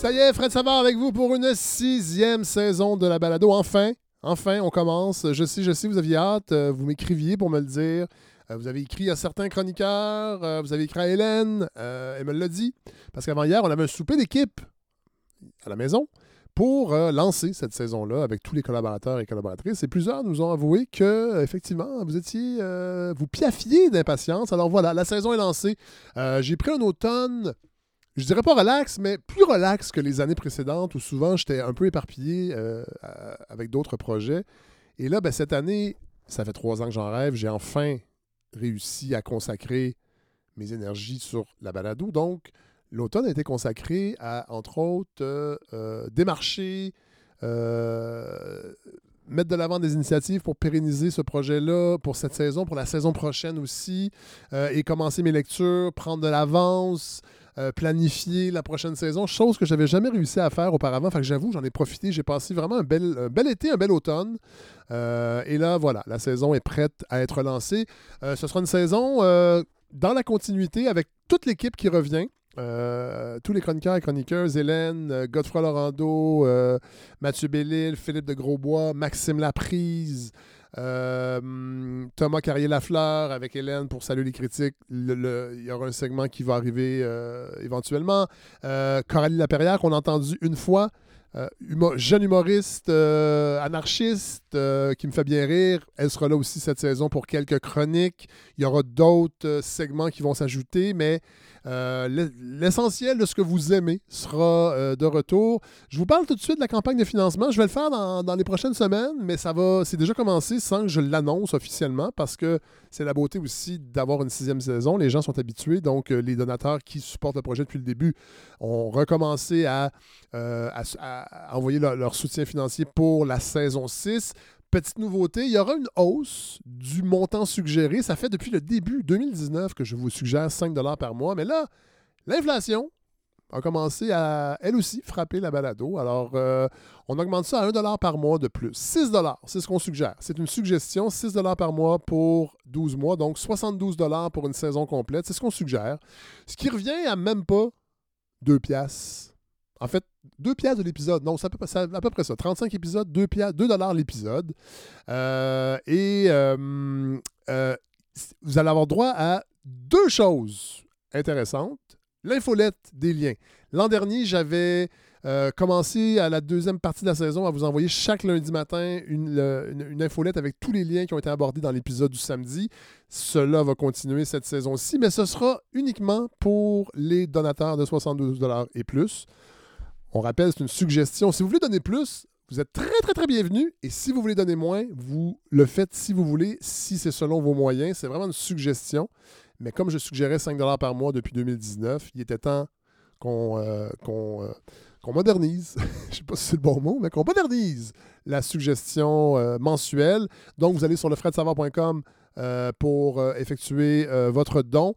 Ça y est, Fred Savard avec vous pour une sixième saison de la balado. Enfin, enfin, on commence. Je sais, je sais, vous aviez hâte. euh, Vous m'écriviez pour me le dire. Euh, Vous avez écrit à certains chroniqueurs. euh, Vous avez écrit à Hélène. Elle me l'a dit. Parce qu'avant hier, on avait un souper d'équipe à la maison pour lancer cette saison-là avec tous les collaborateurs et collaboratrices. Et plusieurs nous ont avoué que, effectivement, vous étiez, vous piaffiez d'impatience. Alors voilà, la saison est lancée. J'ai pris un automne, je dirais pas relax, mais plus relax que les années précédentes où souvent j'étais un peu éparpillé euh, avec d'autres projets. Et là, ben, cette année, ça fait trois ans que j'en rêve. J'ai enfin réussi à consacrer mes énergies sur la balado. Donc, l'automne a été consacré à, entre autres, euh, euh, démarcher, mettre de l'avant des initiatives pour pérenniser ce projet-là pour cette saison, pour la saison prochaine aussi, et commencer mes lectures, prendre de l'avance, euh, planifier la prochaine saison, chose que j'avais jamais réussi à faire auparavant. Fait que j'avoue, j'en ai profité. J'ai passé vraiment un bel, été, un bel automne. Euh, et là, voilà, la saison est prête à être lancée. Euh, ce sera une saison dans la continuité avec toute l'équipe qui revient. Tous les chroniqueurs et chroniqueuses, Hélène, Godefroy Laurando, euh, Mathieu Bellil, Philippe de Grosbois, Maxime Laprise, euh, Thomas Carrier-Lafleur avec Hélène pour Salut les critiques. Le- il y aura un segment qui va arriver euh, éventuellement. Euh, Coralie Laperrière, qu'on a entendu une fois. Jeune humoriste, anarchiste, qui me fait bien rire. Elle sera là aussi cette saison pour quelques chroniques. Il y aura d'autres segments qui vont s'ajouter, mais euh, l'e- l'essentiel de ce que vous aimez sera euh, de retour. Je vous parle tout de suite de la campagne de financement. Je vais le faire dans, les prochaines semaines, mais ça va, c'est déjà commencé sans que je l'annonce officiellement parce que c'est la beauté aussi d'avoir une sixième saison. Les gens sont habitués, donc euh, les donateurs qui supportent le projet depuis le début ont recommencé à envoyer leur, leur soutien financier pour la saison 6. Petite nouveauté, il y aura une hausse du montant suggéré. Ça fait depuis le début 2019 que je vous suggère 5 par mois. Mais là, l'inflation a commencé à, elle aussi, frapper la balado. Alors, euh, on augmente ça à 1 par mois de plus. 6 c'est ce qu'on suggère. C'est une suggestion, 6 par mois pour 12 mois, donc 72 pour une saison complète. C'est ce qu'on suggère. Ce qui revient à même pas 2 piastres. En fait, 2 piastres de l'épisode. Non, c'est à à peu près ça. 35 épisodes, 2, 2 l'épisode. Euh, et euh, euh, vous allez avoir droit à deux choses intéressantes. L'infolette des liens. L'an dernier, j'avais commencé à la deuxième partie de la saison à vous envoyer chaque lundi matin une, une- une infolette avec tous les liens qui ont été abordés dans l'épisode du samedi. Cela va continuer cette saison-ci, mais ce sera uniquement pour les donateurs de 72 et plus. On rappelle, c'est une suggestion. Si vous voulez donner plus, vous êtes très, très, très bienvenu. Et si vous voulez donner moins, vous le faites si vous voulez, si c'est selon vos moyens. C'est vraiment une suggestion. Mais comme je suggérais 5 par mois depuis 2019, il était temps qu'on euh, euh, modernise, je ne sais pas si c'est le bon mot, mais qu'on modernise la suggestion euh, mensuelle. Donc, vous allez sur lefredsavoir.com euh, pour euh, effectuer euh, votre don.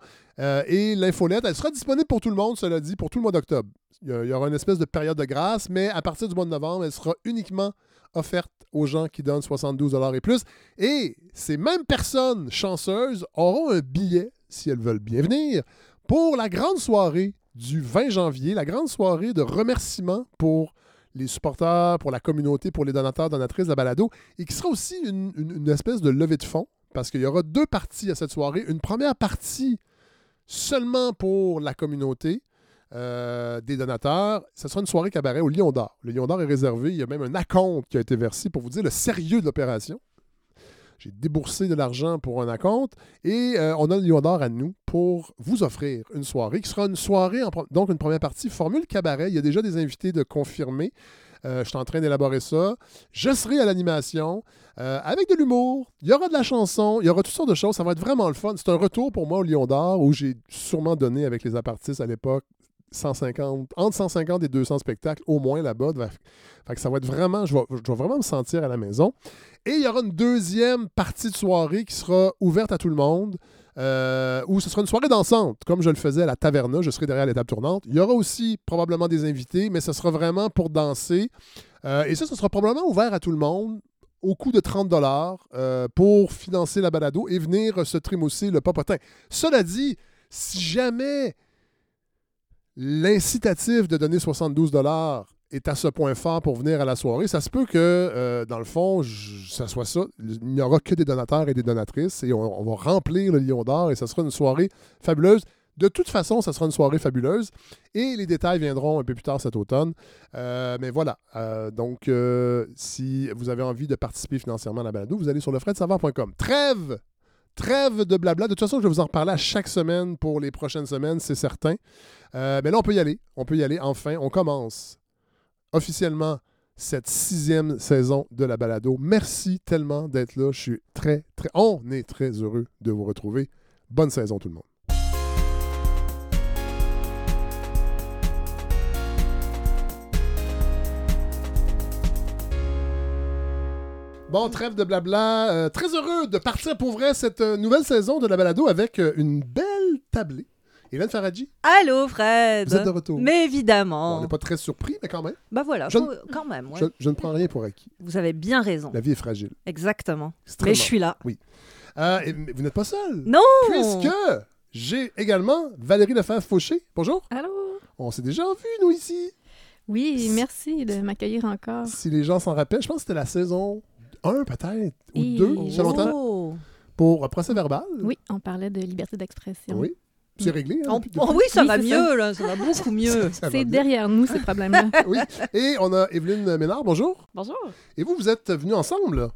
Et l'infolette, elle sera disponible pour tout le monde, cela dit, pour tout le mois d'octobre. Il y, aura une espèce de période de grâce, mais à partir du mois de novembre, elle sera uniquement offerte aux gens qui donnent 72 et plus. Et ces mêmes personnes chanceuses auront un billet, si elles veulent bien venir, pour la grande soirée du 20 janvier, la grande soirée de remerciement pour les supporters, pour la communauté, pour les donateurs, donatrices de balado, et qui sera aussi une, une- une espèce de levée de fonds, parce qu'il y aura deux parties à cette soirée. Une première partie seulement pour la communauté euh, des donateurs. Ce sera une soirée cabaret au Lion d'Or. Le Lion d'Or est réservé. Il y a même un acompte qui a été versé pour vous dire le sérieux de l'opération. J'ai déboursé de l'argent pour un acompte et euh, on a le Lion d'Or à nous pour vous offrir une soirée qui sera une soirée, donc une première partie formule cabaret. Il y a déjà des invités de confirmer. Euh, je suis en train d'élaborer ça. Je serai à l'animation euh, avec de l'humour. Il y aura de la chanson. Il y aura toutes sortes de choses. Ça va être vraiment le fun. C'est un retour pour moi au Lion d'Or où j'ai sûrement donné avec les apartistes à l'époque 150, entre 150 et 200 spectacles au moins là-bas. Ça va être vraiment, je vais, je vais vraiment me sentir à la maison. Et il y aura une deuxième partie de soirée qui sera ouverte à tout le monde. Euh, où ce sera une soirée dansante, comme je le faisais à la taverna, je serai derrière l'étape tournante. Il y aura aussi probablement des invités, mais ce sera vraiment pour danser. Euh, et ça, ce sera probablement ouvert à tout le monde au coût de 30 dollars euh, pour financer la balado et venir se trimousser le popotin. Cela dit, si jamais l'incitatif de donner 72 dollars est à ce point fort pour venir à la soirée, ça se peut que, euh, dans le fond, ça soit ça. Il n'y aura que des donateurs et des donatrices et on, va remplir le Lion d'Or et ça sera une soirée fabuleuse. De toute façon, ça sera une soirée fabuleuse et les détails viendront un peu plus tard cet automne. Euh, mais voilà. Euh, donc, si vous avez envie de participer financièrement à la balado, vous allez sur lefredsavard.com. Trêve! Trêve de blabla. De toute façon, je vais vous en reparler à chaque semaine pour les prochaines semaines, c'est certain. Mais là, on peut y aller. On peut y aller. Enfin, on commence officiellement cette sixième saison de la balado. Merci tellement d'être là. Je suis très, très... On est très heureux de vous retrouver. Bonne saison tout le monde. Bon, trêve de blabla. Euh, très heureux de partir pour vrai cette euh, nouvelle saison de la balado avec euh, une belle tablée. Hélène Faradji, Allô, Fred. vous êtes de retour. Mais Bon, évidemment. on n'est pas très surpris, mais quand même. Bah voilà, Je- quand même. ouais. Je, je ne prends rien pour acquis. Vous avez bien raison. La vie est fragile. Exactement. Extrêmement. Mais je suis là. Euh, et- mais vous n'êtes pas seul. Non Puisque j'ai également Valérie Lefebvre-Fauché. Bonjour. Allô? On s'est déjà vu, nous, ici. Oui, merci de m'accueillir encore. Si les gens s'en rappellent, je pense que c'était la saison 1 peut-être, ou Et- 2, ça longtemps, Oh. pour euh, procès verbal. Oui, on parlait de liberté d'expression. Oui. C'est réglé. hein, oh oui, ça Oui, va mieux, là. Ça va beaucoup mieux. Ça C'est derrière nous, ces problèmes-là. Oui. Et on a Evelyne Ménard, bonjour. Bonjour. Et vous, vous êtes venus ensemble?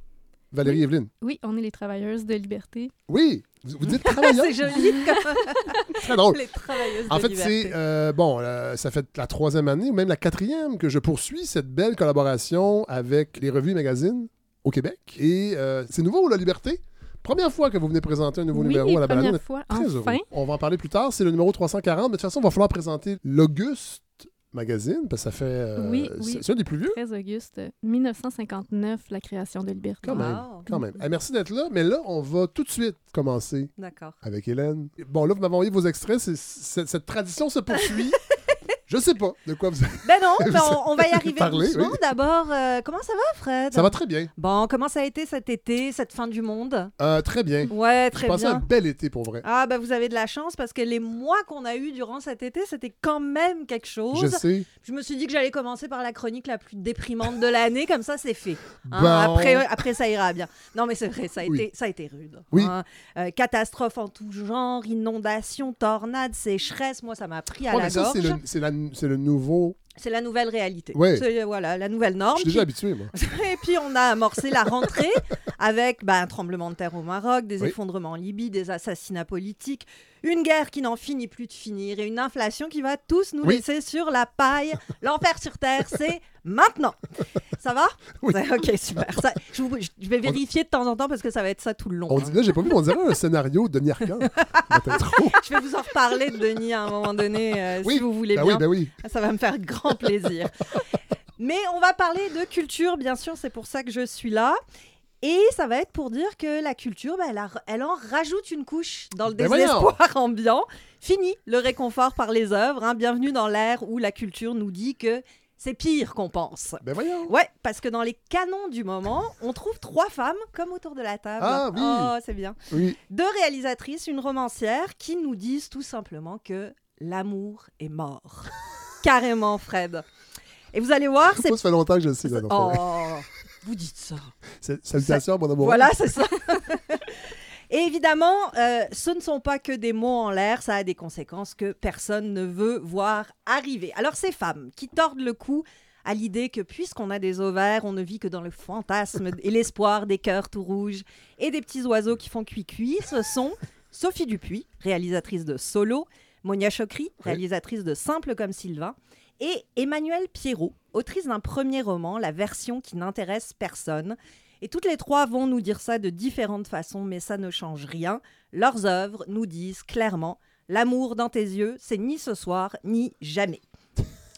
Valérie et Evelyne. Oui, on est les travailleuses de liberté. Oui. Vous, vous dites travailleur. C'est joli Très drôle. les travailleuses En fait, c'est euh, bon, euh, ça fait la troisième année ou même la quatrième que je poursuis cette belle collaboration avec les revues et magazines au Québec. Et euh, c'est nouveau, La Liberté? Première fois que vous venez présenter un nouveau oui, numéro à la balade. Fois, très enfin. heureux. On va en parler plus tard. C'est le numéro 340. Mais de toute façon, il va falloir présenter l'Auguste magazine parce que ça fait. euh, Oui, c'est- oui. C'est un des plus vieux. 13 auguste 1959, la création de liberté. Quand même. Wow. Quand même. Eh, merci d'être là. Mais là, on va tout de suite commencer D'accord. avec Hélène. Bon, là, vous m'avez envoyé vos extraits. Cette tradition se poursuit. je sais pas de quoi vous Ben non, ben on, on va y arriver doucement. oui. D'abord, euh, comment ça va, Fred? Ça va très bien. Bon, comment ça a été cet été, cette fin du monde? Euh, très bien. Ouais, J'ai très passé un bien. bel été pour vrai. Ah, ben vous avez de la chance parce que les mois qu'on a eus durant cet été, c'était quand même quelque chose. Je sais. Je me suis dit que j'allais commencer par la chronique la plus déprimante de l'année, comme ça c'est fait. Hein, Bon. après, après, ça ira bien. Non, mais c'est vrai, ça a, Oui. été, ça a été rude. Oui. Hein. Euh, catastrophe en tout genre, inondations, tornades, sécheresse, moi ça m'a pris à Ouais, la mais ça, gorge. c'est la- c'est le nouveau. C'est la nouvelle réalité. Ouais. C'est voilà, la nouvelle Je norme. suis déjà Puis- habitué, moi. et puis on a amorcé la rentrée avec bah, un tremblement de terre au Maroc, des Oui. effondrements en Libye, des assassinats politiques, une guerre qui n'en finit plus de finir et une inflation qui va tous nous Oui. laisser sur la paille. L'enfer sur terre, c'est maintenant. Ça va? Oui. Ça- Ok, super. Ça- je, vous- je vais vérifier de temps en temps parce que ça va être ça tout le long. On hein. dit, là, j'ai pas vu, mais on dirait un scénario de Denis Arcand. Dans trop. Je vais vous en reparler de Denis à un moment donné, euh, Oui. si vous voulez Ben bien. oui, ben oui. Ça va me faire grand plaisir. Mais on va parler de culture, bien sûr, c'est pour ça que je suis là. Et ça va être pour dire que la culture, bah, elle, a- elle en rajoute une couche dans le Ben voyons. désespoir ambiant. Fini le réconfort par les œuvres. hein. Bienvenue dans l'ère où la culture nous dit que c'est pire qu'on pense. Ben voyons. Ouais, parce que dans les canons du moment, on trouve trois femmes comme autour de la table. Ah oui. Oh, c'est bien. Oui. Deux réalisatrices, une romancière, qui nous disent tout simplement que l'amour est mort. Carrément, Fred. Et vous allez voir, c'est... Ça fait longtemps que je le sais. Là, donc, Oh, vous dites ça. Salutations mon amour. Voilà, c'est ça. Et évidemment, euh, ce ne sont pas que des mots en l'air, ça a des conséquences que personne ne veut voir arriver. Alors ces femmes qui tordent le cou à l'idée que puisqu'on a des ovaires, on ne vit que dans le fantasme et l'espoir des cœurs tout rouges et des petits oiseaux qui font cuit-cuit, ce sont Sophie Dupuis, réalisatrice de Solo, Monia Chokri, réalisatrice de Simple comme Sylvain, et Emmanuelle Pierrot, autrice d'un premier roman, La version qui n'intéresse personne. Et toutes les trois vont nous dire ça de différentes façons, mais ça ne change rien. Leurs œuvres nous disent clairement L'amour dans tes yeux, c'est ni ce soir, ni jamais.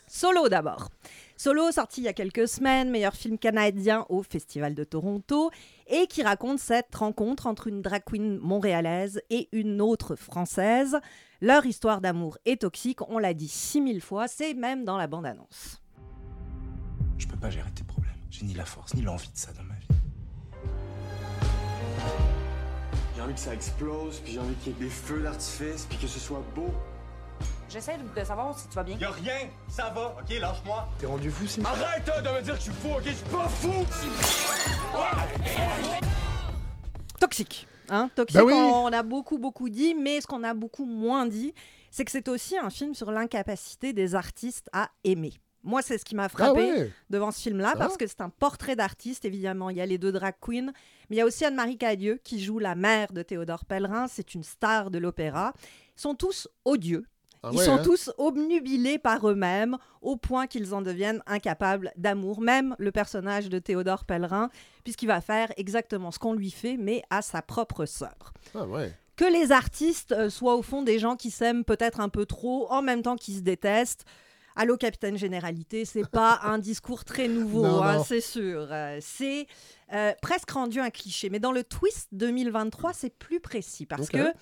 Solo d'abord. Solo, sorti il y a quelques semaines, meilleur film canadien au Festival de Toronto, et qui raconte cette rencontre entre une drag queen montréalaise et une autre française. Leur histoire d'amour est toxique, on l'a dit 6000 fois, c'est même dans la bande-annonce. Je peux pas gérer tes problèmes. J'ai ni la force ni l'envie de ça dans J'ai envie que ça explose, puis j'ai envie qu'il y ait des feux d'artifice, puis que ce soit beau. J'essaie de savoir si tu vas bien. Y'a rien, ça va, ok, lâche-moi. T'es rendu fou, c'est Arrête hein, de me dire que je suis fou, ok, je suis pas fou. Toxique. Hein? Toxique, Ben oui. on, on a beaucoup, beaucoup dit, mais ce qu'on a beaucoup moins dit, c'est que c'est aussi un film sur l'incapacité des artistes à aimer. Moi, c'est ce qui m'a Ah frappé ouais. devant ce film-là, parce que c'est un portrait d'artiste, évidemment. Il y a les deux drag queens, mais il y a aussi Anne-Marie Cadieux, qui joue la mère de Théodore Pellerin. C'est une star de l'opéra. Ils sont tous odieux. Ah Ils ouais, sont hein? tous obnubilés par eux-mêmes, au point qu'ils en deviennent incapables d'amour. Même le personnage de Théodore Pellerin, puisqu'il va faire exactement ce qu'on lui fait, mais à sa propre sœur Ah ouais. que les artistes euh, soient au fond des gens qui s'aiment peut-être un peu trop, en même temps qu'ils se détestent. Allô, capitaine généralité, c'est pas un discours très nouveau, hein, c'est sûr. Euh, c'est euh, presque rendu un cliché. Mais dans le twist 2023, c'est plus précis parce que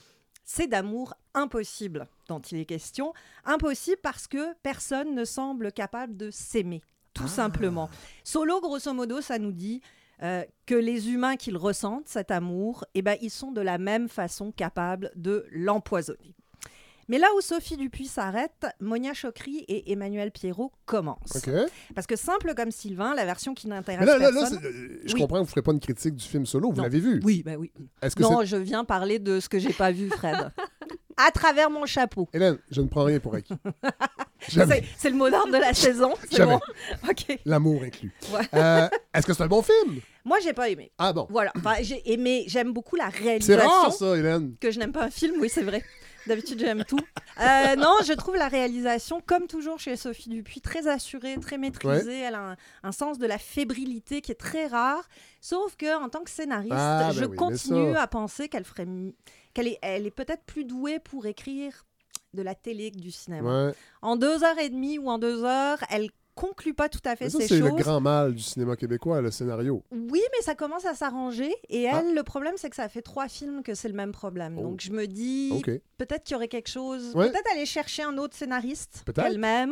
c'est d'amour impossible dont il est question. Impossible parce que personne ne semble capable de s'aimer, tout Ah. simplement. Solo, grosso modo, ça nous dit euh, que les humains qu'ils ressentent, cet amour, eh ben, ils sont de la même façon capables de l'empoisonner. Mais là où Sophie Dupuis s'arrête, Monia Chokri et Emmanuel Pierrot commencent. Parce que simple comme Sylvain, la version qui n'intéresse Mais là, là, c'est- euh, je Oui. comprends vous ne ferez pas une critique du film solo. Vous l'avez vu. Oui, bah oui. Que Non, c'est. je viens parler de ce que j'ai pas vu, Fred. à travers mon chapeau. Hélène, je ne prends rien pour acquis. C'est c'est le mot d'ordre de la saison. C'est bon. Ok. L'amour inclus. Ouais. Euh, Est-ce que c'est un bon film? Moi, j'ai pas aimé. Ah bon. Voilà. Enfin, j'ai aimé. J'aime beaucoup la C'est réalisation. rare, ça, Hélène. que je n'aime pas un film, oui, c'est vrai. D'habitude, j'aime tout. Euh, non, je trouve la réalisation, comme toujours chez Sophie Dupuis, très assurée, très maîtrisée. Elle a un, un sens de la fébrilité qui est très rare. Sauf que, en tant que scénariste, Ah, ben je oui, continue ça- à penser qu'elle ferait, qu'elle est, elle est peut-être plus douée pour écrire de la télé que du cinéma. Ouais. En deux heures et demie ou en deux heures, elle conclut pas tout à fait ça, ces c'est choses. le grand mal du cinéma québécois, le scénario. Oui, mais ça commence à s'arranger. Et Ah. elle, le problème, c'est que ça fait trois films que c'est le même problème. Oh. Donc je me dis, peut-être qu'il y aurait quelque chose. Ouais. Peut-être aller chercher un autre scénariste. Peut-être.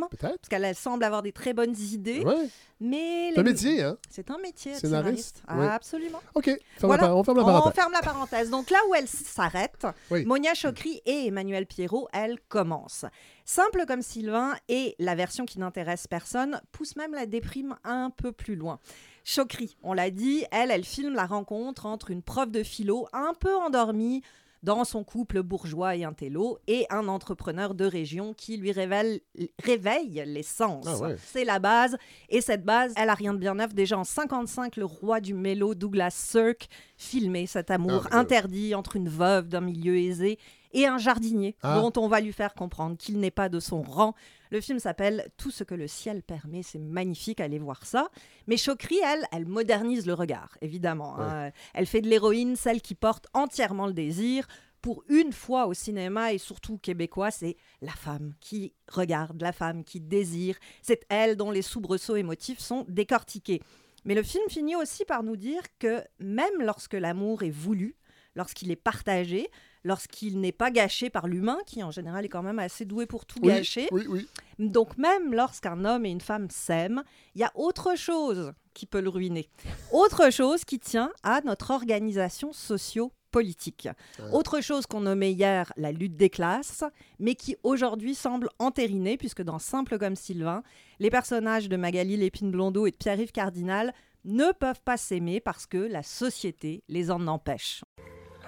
Parce qu'elle elle semble avoir des très bonnes idées. Ouais. Mais C'est un métier, hein? C'est un métier. être Scénariste. Ah, absolument. OK. Ferme Voilà. la par- on ferme la On parenthèse. ferme la parenthèse. Donc là où elle s'arrête, Oui. Monia Chokri et Emmanuel Pierrot, elles commencent. Simple comme Sylvain et la version qui n'intéresse personne pousse même la déprime un peu plus loin. Chokri, on l'a dit, elle, elle filme la rencontre entre une prof de philo un peu endormie dans son couple bourgeois et intello et un entrepreneur de région qui lui révèle, réveille les sens. Ah ouais. C'est la base. Et cette base, elle a rien de bien neuf. Déjà en 55, le roi du mélo, Douglas Sirk, filmait cet amour Ah, ben, interdit entre une veuve d'un milieu aisé et un jardinier Ah. dont on va lui faire comprendre qu'il n'est pas de son rang. Le film s'appelle Tout ce que le ciel permet. C'est magnifique, allez voir ça. Mais Chokri, elle, elle modernise le regard, évidemment. hein. Elle fait de l'héroïne celle qui porte entièrement le désir. Pour une fois au cinéma et surtout québécois, c'est la femme qui regarde, la femme qui désire. C'est elle dont les soubresauts émotifs sont décortiqués. Mais le film finit aussi par nous dire que même lorsque l'amour est voulu, lorsqu'il est partagé, lorsqu'il n'est pas gâché par l'humain, qui en général est quand même assez doué pour tout Oui, gâcher, oui, oui. donc même lorsqu'un homme et une femme s'aiment, il y a autre chose qui peut le ruiner. Autre chose qui tient à notre organisation socio-politique. Autre chose qu'on nommait hier la lutte des classes, mais qui aujourd'hui semble entérinée, puisque dans Simple comme Sylvain, les personnages de Magali Lépine-Blondeau et de Pierre-Yves Cardinal ne peuvent pas s'aimer parce que la société les en empêche.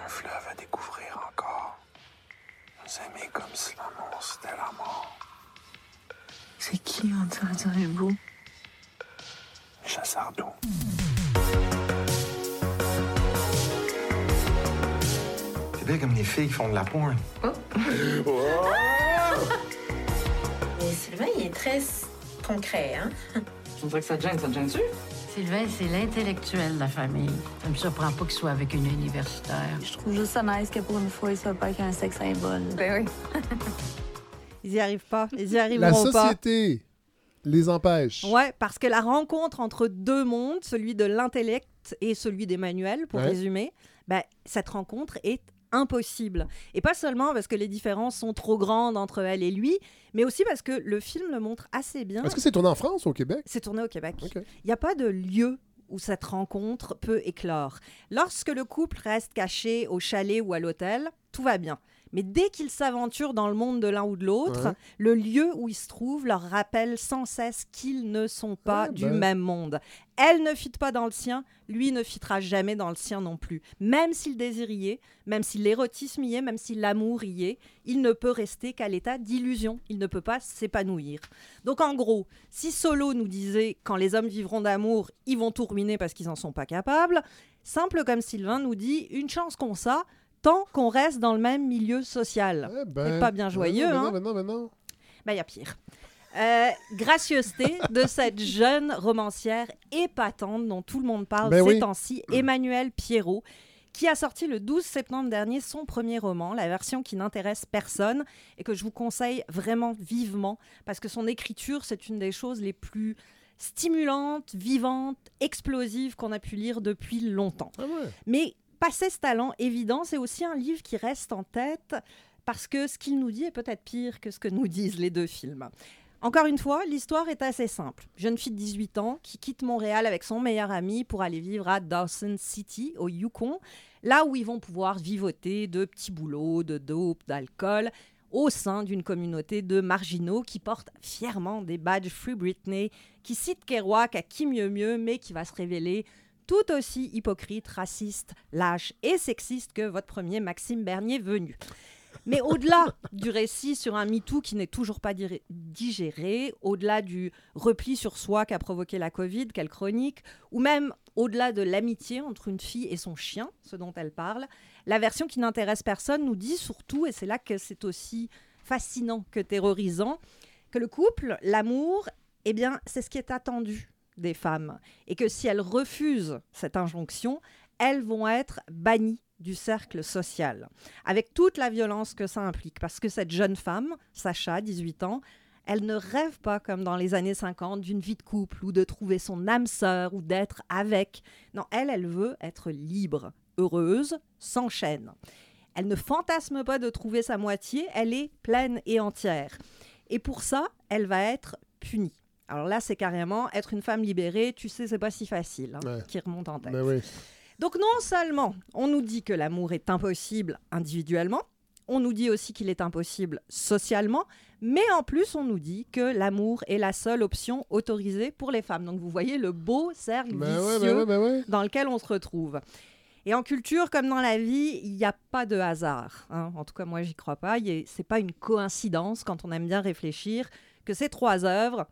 Un fleuve à découvrir. Nous aimer comme si l'amour c'était la mort. C'est qui on dirait dirait beau? Chasseur d'eau. C'est bien comme les filles qui font de la pointe. Mais Sylvain, il est très concret, hein? On dirait que ça te gêne, ça te gêne-tu? Sylvain, c'est l'intellectuel de la famille. Ça me surprend pas qu'il soit avec une universitaire. Je trouve juste ça nice que pour une fois, il soit pas qu'un sexe symbole. Ben oui. Ils n'y arrivent pas. Ils y La arriveront pas. société les empêche. Ouais, parce que la rencontre entre deux mondes, celui de l'intellect et celui d'Emmanuel, pour Ouais. résumer, ben, cette rencontre est impossible. Et pas seulement parce que les différences sont trop grandes entre elle et lui, mais aussi parce que le film le montre assez bien. Est-ce que c'est tourné en France ou au Québec? C'est tourné au Québec. Il n'y a pas de lieu où cette rencontre peut éclore. Lorsque le couple reste caché au chalet ou à l'hôtel, tout va bien. Mais dès qu'ils s'aventurent dans le monde de l'un ou de l'autre, Ouais. le lieu où ils se trouvent leur rappelle sans cesse qu'ils ne sont pas Ah, du ben. même monde. Elle ne fit pas dans le sien, lui ne fitera jamais dans le sien non plus. Même s'il désire y est, même si l'érotisme y est, même si l'amour y est, il ne peut rester qu'à l'état d'illusion. Il ne peut pas s'épanouir. Donc en gros, si Solo nous disait quand les hommes vivront d'amour, ils vont tout ruiner parce qu'ils n'en sont pas capables, simple comme Sylvain nous dit une chance qu'on ça, tant qu'on reste dans le même milieu social. Eh ben, C'est pas bien joyeux, ben non, hein ben non, ben non. Ben, il y a pire. Euh, gracieuseté de cette jeune romancière épatante dont tout le monde parle Ben ces oui. temps-ci, Emmanuelle Pierrot, qui a sorti le 12 septembre dernier son premier roman, la version qui n'intéresse personne et que je vous conseille vraiment vivement parce que son écriture, c'est une des choses les plus stimulantes, vivantes, explosives qu'on a pu lire depuis longtemps. Ah ouais. Mais passer ce talent évident, c'est aussi un livre qui reste en tête parce que ce qu'il nous dit est peut-être pire que ce que nous disent les deux films. Encore une fois, l'histoire est assez simple. Jeune fille de 18 ans qui quitte Montréal avec son meilleur ami pour aller vivre à Dawson City, au Yukon, là où ils vont pouvoir vivoter de petits boulots, de dope, d'alcool, au sein d'une communauté de marginaux qui portent fièrement des badges Free Britney, qui citent Kerouac à qui mieux mieux, mais qui va se révéler tout aussi hypocrite, raciste, lâche et sexiste que votre premier Maxime Bernier venu. Mais au-delà du récit sur un MeToo qui n'est toujours pas digéré, au-delà du repli sur soi qu'a provoqué la Covid, quelle chronique, ou même au-delà de l'amitié entre une fille et son chien, ce dont elle parle, la version qui n'intéresse personne nous dit surtout, et c'est là que c'est aussi fascinant que terrorisant, que le couple, l'amour, eh bien, c'est ce qui est attendu des femmes. Et que si elles refusent cette injonction, elles vont être bannies du cercle social, avec toute la violence que ça implique. Parce que cette jeune femme, Sacha, 18 ans, elle ne rêve pas comme dans les années 50 d'une vie de couple ou de trouver son âme sœur ou d'être avec. Non, elle, elle veut être libre, heureuse, sans chaîne. Elle ne fantasme pas de trouver sa moitié, elle est pleine et entière. Et pour ça, elle va être punie. Alors là, c'est carrément être une femme libérée, tu sais, c'est pas si facile, hein, Ouais. qui remonte en tête. Ben oui. Donc non seulement on nous dit que l'amour est impossible individuellement, on nous dit aussi qu'il est impossible socialement, mais en plus on nous dit que l'amour est la seule option autorisée pour les femmes. Donc vous voyez le beau cercle Ben vicieux ben ouais, dans lequel on se retrouve. Et en culture, comme dans la vie, il n'y a pas de hasard. hein. En tout cas, moi, j'y crois pas. Ce n'est pas une coïncidence, quand on aime bien réfléchir, que ces trois œuvres,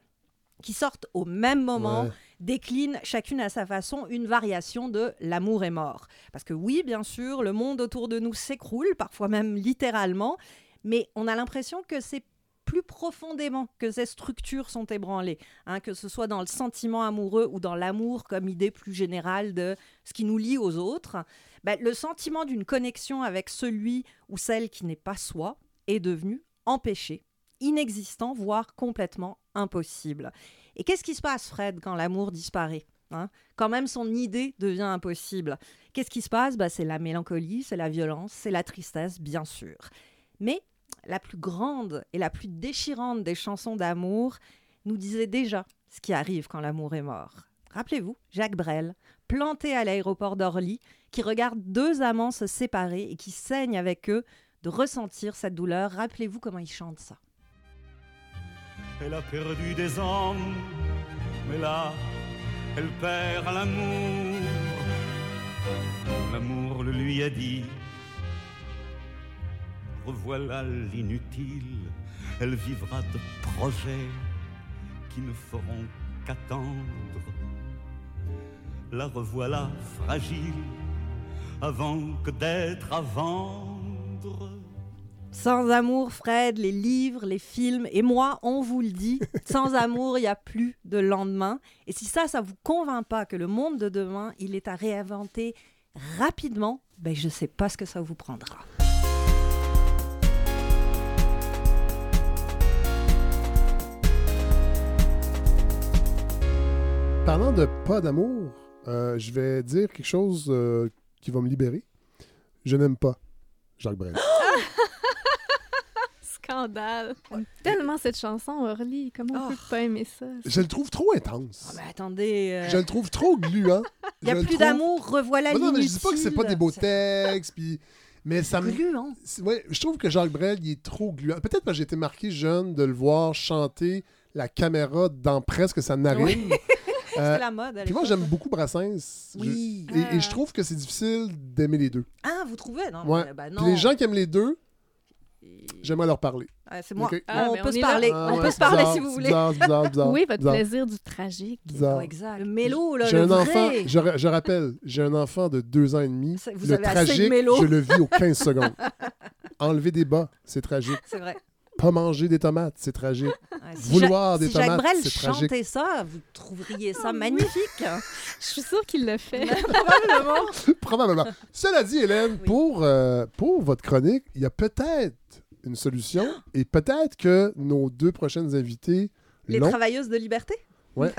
qui sortent au même moment, Ouais. déclinent chacune à sa façon une variation de l'amour est mort. Parce que oui, bien sûr, le monde autour de nous s'écroule, parfois même littéralement, mais on a l'impression que c'est plus profondément que ces structures sont ébranlées, hein, que ce soit dans le sentiment amoureux ou dans l'amour comme idée plus générale de ce qui nous lie aux autres, ben, le sentiment d'une connexion avec celui ou celle qui n'est pas soi est devenu empêché, inexistant, voire complètement impossible. Et qu'est-ce qui se passe, Fred, quand l'amour disparaît hein? Quand même son idée devient impossible. Qu'est-ce qui se passe? Ben, C'est la mélancolie, c'est la violence, c'est la tristesse, bien sûr. Mais la plus grande et la plus déchirante des chansons d'amour nous disait déjà ce qui arrive quand l'amour est mort. Rappelez-vous, Jacques Brel, planté à l'aéroport d'Orly, qui regarde deux amants se séparer et qui saigne avec eux de ressentir cette douleur. Rappelez-vous comment il chante ça. Elle a perdu des hommes, mais là, elle perd l'amour. L'amour le lui a dit, revoilà l'inutile, elle vivra de projets qui ne feront qu'attendre. La revoilà fragile, avant que d'être à vendre. Sans amour, Fred, les livres, les films, et moi, on vous le dit, sans amour, il n'y a plus de lendemain. Et si ça, ça vous convainc pas que le monde de demain, il est à réinventer rapidement, ben je sais pas ce que ça vous prendra. Parlant de pas d'amour, euh, je vais dire quelque chose euh, qui va me libérer. Je n'aime pas Jacques Brel. Scandale. J'aime Tellement cette chanson, Orly. Comment on peut pas aimer ça? Je le trouve trop intense. Mais attendez, euh, Je le trouve trop gluant. il n'y a Je plus trouve- d'amour, revoilà Mais non, mais je dis pas que c'est pas l'inutile. des beaux textes, puis Mais ça me. Gluant. Ouais, je trouve que Jacques Brel, il est trop gluant. Peut-être parce que j'ai été marqué jeune de le voir chanter la caméra dans presque sa narine. Euh, C'est la mode. Puis moi, j'aime beaucoup Brassens. Je- Oui. et, et je trouve que c'est difficile d'aimer les deux. Ah, vous trouvez? Non, Ouais. Puis non. les gens qui aiment les deux, j'aimerais leur parler. Ah, c'est moi. Ah, on mais peut se parler. Ah on ouais, peut se parler si vous voulez. Bizarre, bizarre, bizarre, Oui, votre bizarre, plaisir du tragique. bizarre. Oh, exact. Le mélo, là, J'ai le un vrai. enfant, je, ra- je rappelle, j'ai un enfant de deux ans et demi. Vous le avez assez de tragique, mélo. je le vis aux 15 secondes. Enlever des bas, c'est tragique. C'est vrai. Pas manger des tomates, c'est tragique. Ouais, si Vouloir des si Jacques tomates, Brel c'est tragique. chantait ça, vous trouveriez ça magnifique. Je suis sûre qu'il le fait. Probablement. Probablement. Cela dit, Hélène, pour, euh, pour votre chronique, il y a peut-être une solution et peut-être que nos deux prochaines invités Les travailleuses de liberté? Ouais.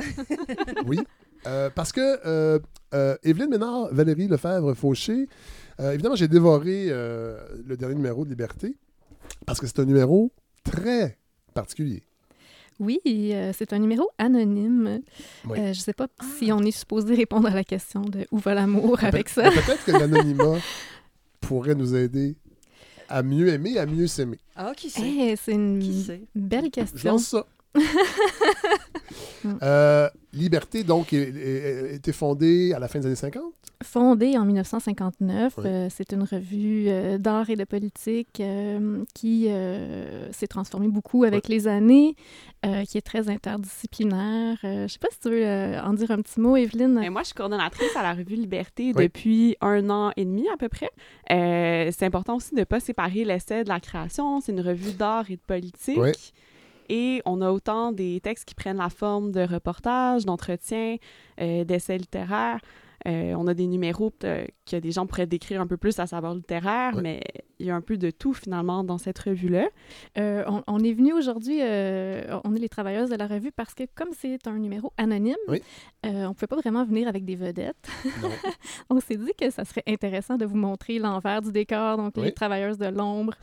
oui. Euh, parce que euh, euh, Evelyne Ménard, Valérie Lefebvre-Fauché, euh, évidemment, j'ai dévoré euh, le dernier numéro de Liberté parce que c'est un numéro très particulier. Oui, euh, c'est un numéro anonyme. Oui. Euh, je ne sais pas si on est supposé répondre à la question de où va l'amour avec ça. Peut-être que l'anonymat pourrait nous aider à mieux aimer, à mieux s'aimer. Ah, qui sait? Eh, c'est une Qui sait? belle Je question. lance ça. Euh, Liberté, donc, était fondée à la fin des années 50. Fondée en 1959, Oui. euh, c'est une revue euh, d'art et de politique euh, qui euh, s'est transformée beaucoup avec les années, euh, qui est très interdisciplinaire. Euh, je ne sais pas si tu veux euh, en dire un petit mot, Evelyne. Mais moi, je suis coordonnatrice à la revue Liberté Oui. depuis un an et demi à peu près. Euh, c'est important aussi de ne pas séparer l'essai de la création. C'est une revue d'art et de politique. Et on a autant des textes qui prennent la forme de reportages, d'entretiens, euh, d'essais littéraires. Euh, on a des numéros euh, que des gens pourraient décrire un peu plus à savoir littéraire, Ouais. mais il y a un peu de tout finalement dans cette revue-là. Euh, on, on est venu aujourd'hui, euh, on est les travailleuses de la revue parce que comme c'est un numéro anonyme, Oui. euh, on ne pouvait pas vraiment venir avec des vedettes. On s'est dit que ça serait intéressant de vous montrer l'envers du décor, donc Oui. les travailleuses de l'ombre.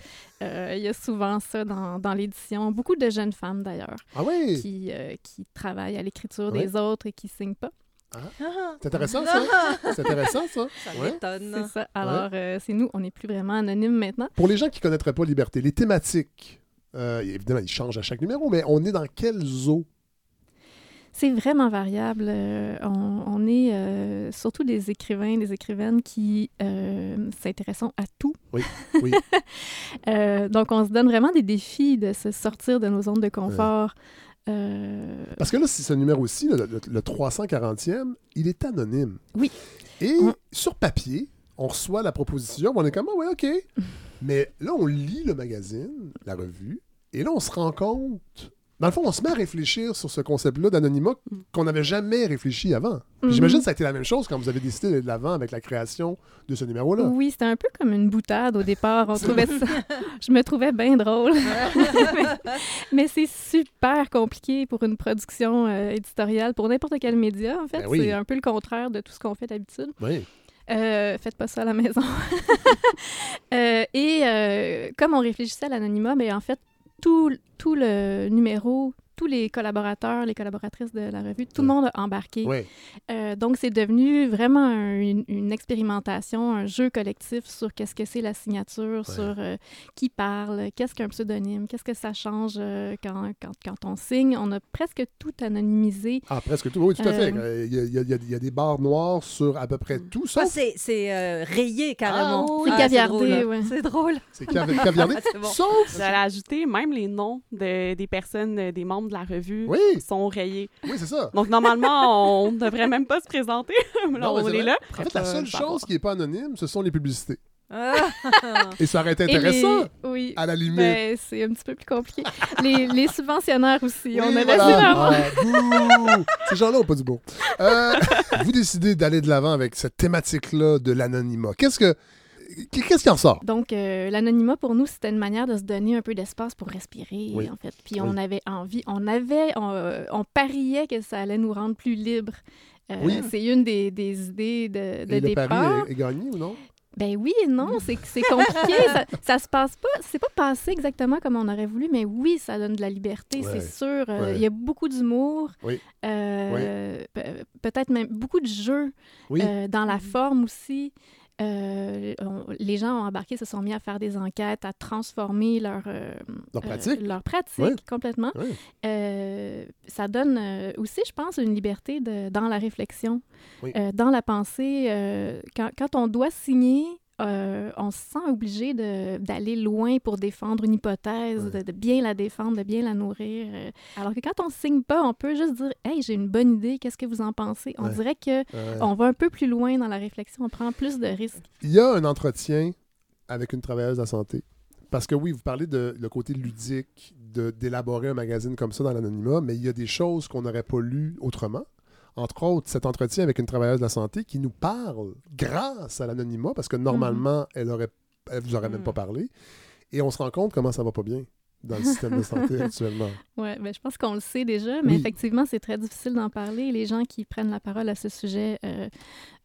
Euh, il y a souvent ça dans, dans l'édition. Beaucoup de jeunes femmes d'ailleurs Ah oui! qui, euh, qui travaillent à l'écriture Oui. des autres et qui signent pas. Ah, C'est intéressant, ça? C'est intéressant, ça? Ça Ouais. m'étonne. C'est ça. Alors, euh, c'est nous, on n'est plus vraiment anonyme maintenant. Pour les gens qui ne connaîtraient pas Liberté, les thématiques, euh, évidemment, ils changent à chaque numéro, mais on est dans quel zoo? C'est vraiment variable. Euh, on, on est euh, surtout des écrivains, des écrivaines qui euh, s'intéressent à tout. Oui, oui. Euh, donc, on se donne vraiment des défis de se sortir de nos zones de confort. Euh, Parce que là, ce numéro-ci, le, le- le 340e, il est anonyme. Oui. Et sur papier, on reçoit la proposition, on est comme, ah ouais, OK. Mais là, on lit le magazine, la revue, et là, on se rend compte. Dans le fond, on se met à réfléchir sur ce concept-là d'anonymat qu'on n'avait jamais réfléchi avant. Mhm. J'imagine que ça a été la même chose quand vous avez décidé d'aller de l'avant avec la création de ce numéro-là. Oui, c'était un peu comme une boutade au départ. On trouvait ça... Je me trouvais bien drôle. mais mais c'est super compliqué pour une production euh, éditoriale, pour n'importe quel média, en fait. Ben oui. C'est un peu le contraire de tout ce qu'on fait d'habitude. Oui. Euh, faites pas ça à la maison. Euh, et euh, comme on réfléchissait à l'anonymat, mais en fait, tout, tout le numéro, tous les collaborateurs, les collaboratrices de la revue, tout le monde a embarqué. Oui. Euh, donc, c'est devenu vraiment un- une, une expérimentation, un jeu collectif sur qu'est-ce que c'est la signature, sur euh, qui parle, qu'est-ce qu'un pseudonyme, qu'est-ce que ça change euh, quand, quand, quand on signe. On a presque tout anonymisé. Ah, presque tout. Oui, tout à fait. Il y, a- il y a- il y a- il y a des barres noires sur à peu près tout, Ah, sauf c'est c'est, euh, rayé carrément. Ah, oui. C'est Ah, caviardé, drôle. ouais. C'est drôle. c'est cavi- caviardé. C'est bon. Sauf. J'allais ajouter même les noms de- des personnes, des membres de la revue Oui. sont rayés. Oui, c'est ça. Donc, normalement, on ne devrait même pas se présenter. Là, Non, mais on est là. En fait, la seule chose qui n'est pas anonyme, ce sont les publicités. Ah. Et ça aurait été les- intéressant, Oui. à la limite. Ben, c'est un petit peu plus compliqué. les, les subventionnaires aussi. Oui, on a voilà. Ah! Ces gens-là n'ont pas du beau. Euh, vous décidez d'aller de l'avant avec cette thématique-là de l'anonymat. Qu'est-ce que qu'est-ce qui en sort? Donc, euh, l'anonymat, pour nous, c'était une manière de se donner un peu d'espace pour respirer, Oui. en fait. Puis Oui. on avait envie, on avait, on, euh, on pariait que ça allait nous rendre plus libres. Euh, Oui. C'est une des, des idées de, de Et le départ. pari est, est gagné ou non? Ben oui et non, c'est compliqué. ça, ça se passe pas, c'est pas passé exactement comme on aurait voulu, mais oui, ça donne de la liberté, Ouais. c'est sûr. Ouais. Il y a beaucoup d'humour, Oui. euh, pe- peut-être même beaucoup de jeux Oui. euh, dans la forme aussi. Euh, on- les gens ont embarqué, se sont mis à faire des enquêtes, à transformer leur, euh, Leur euh, pratique. leur pratique complètement. Ça donne aussi, je pense, une liberté de, dans la réflexion, Oui. dans la pensée. quand, quand on doit signer, euh, on se sent obligé d'aller loin pour défendre une hypothèse, de, de bien la défendre, de bien la nourrir. euh. alors que quand on signe pas, on peut juste dire Hey, j'ai une bonne idée, qu'est-ce que vous en pensez? On Ouais. dirait que Ouais. on va un peu plus loin dans la réflexion, on prend plus de risques. Il y a un entretien avec une travailleuse de la santé. Parce que oui, vous parlez de le côté ludique d'élaborer un magazine comme ça dans l'anonymat, mais il y a des choses qu'on n'aurait pas lues autrement. Entre autres, cet entretien avec une travailleuse de la santé qui nous parle grâce à l'anonymat, parce que normalement, elle aurait, elle vous aurait même pas parlé. Et on se rend compte comment ça va pas bien dans le système de santé actuellement. Oui, ben, je pense qu'on le sait déjà, mais Oui. effectivement, c'est très difficile d'en parler. Les gens qui prennent la parole à ce sujet euh,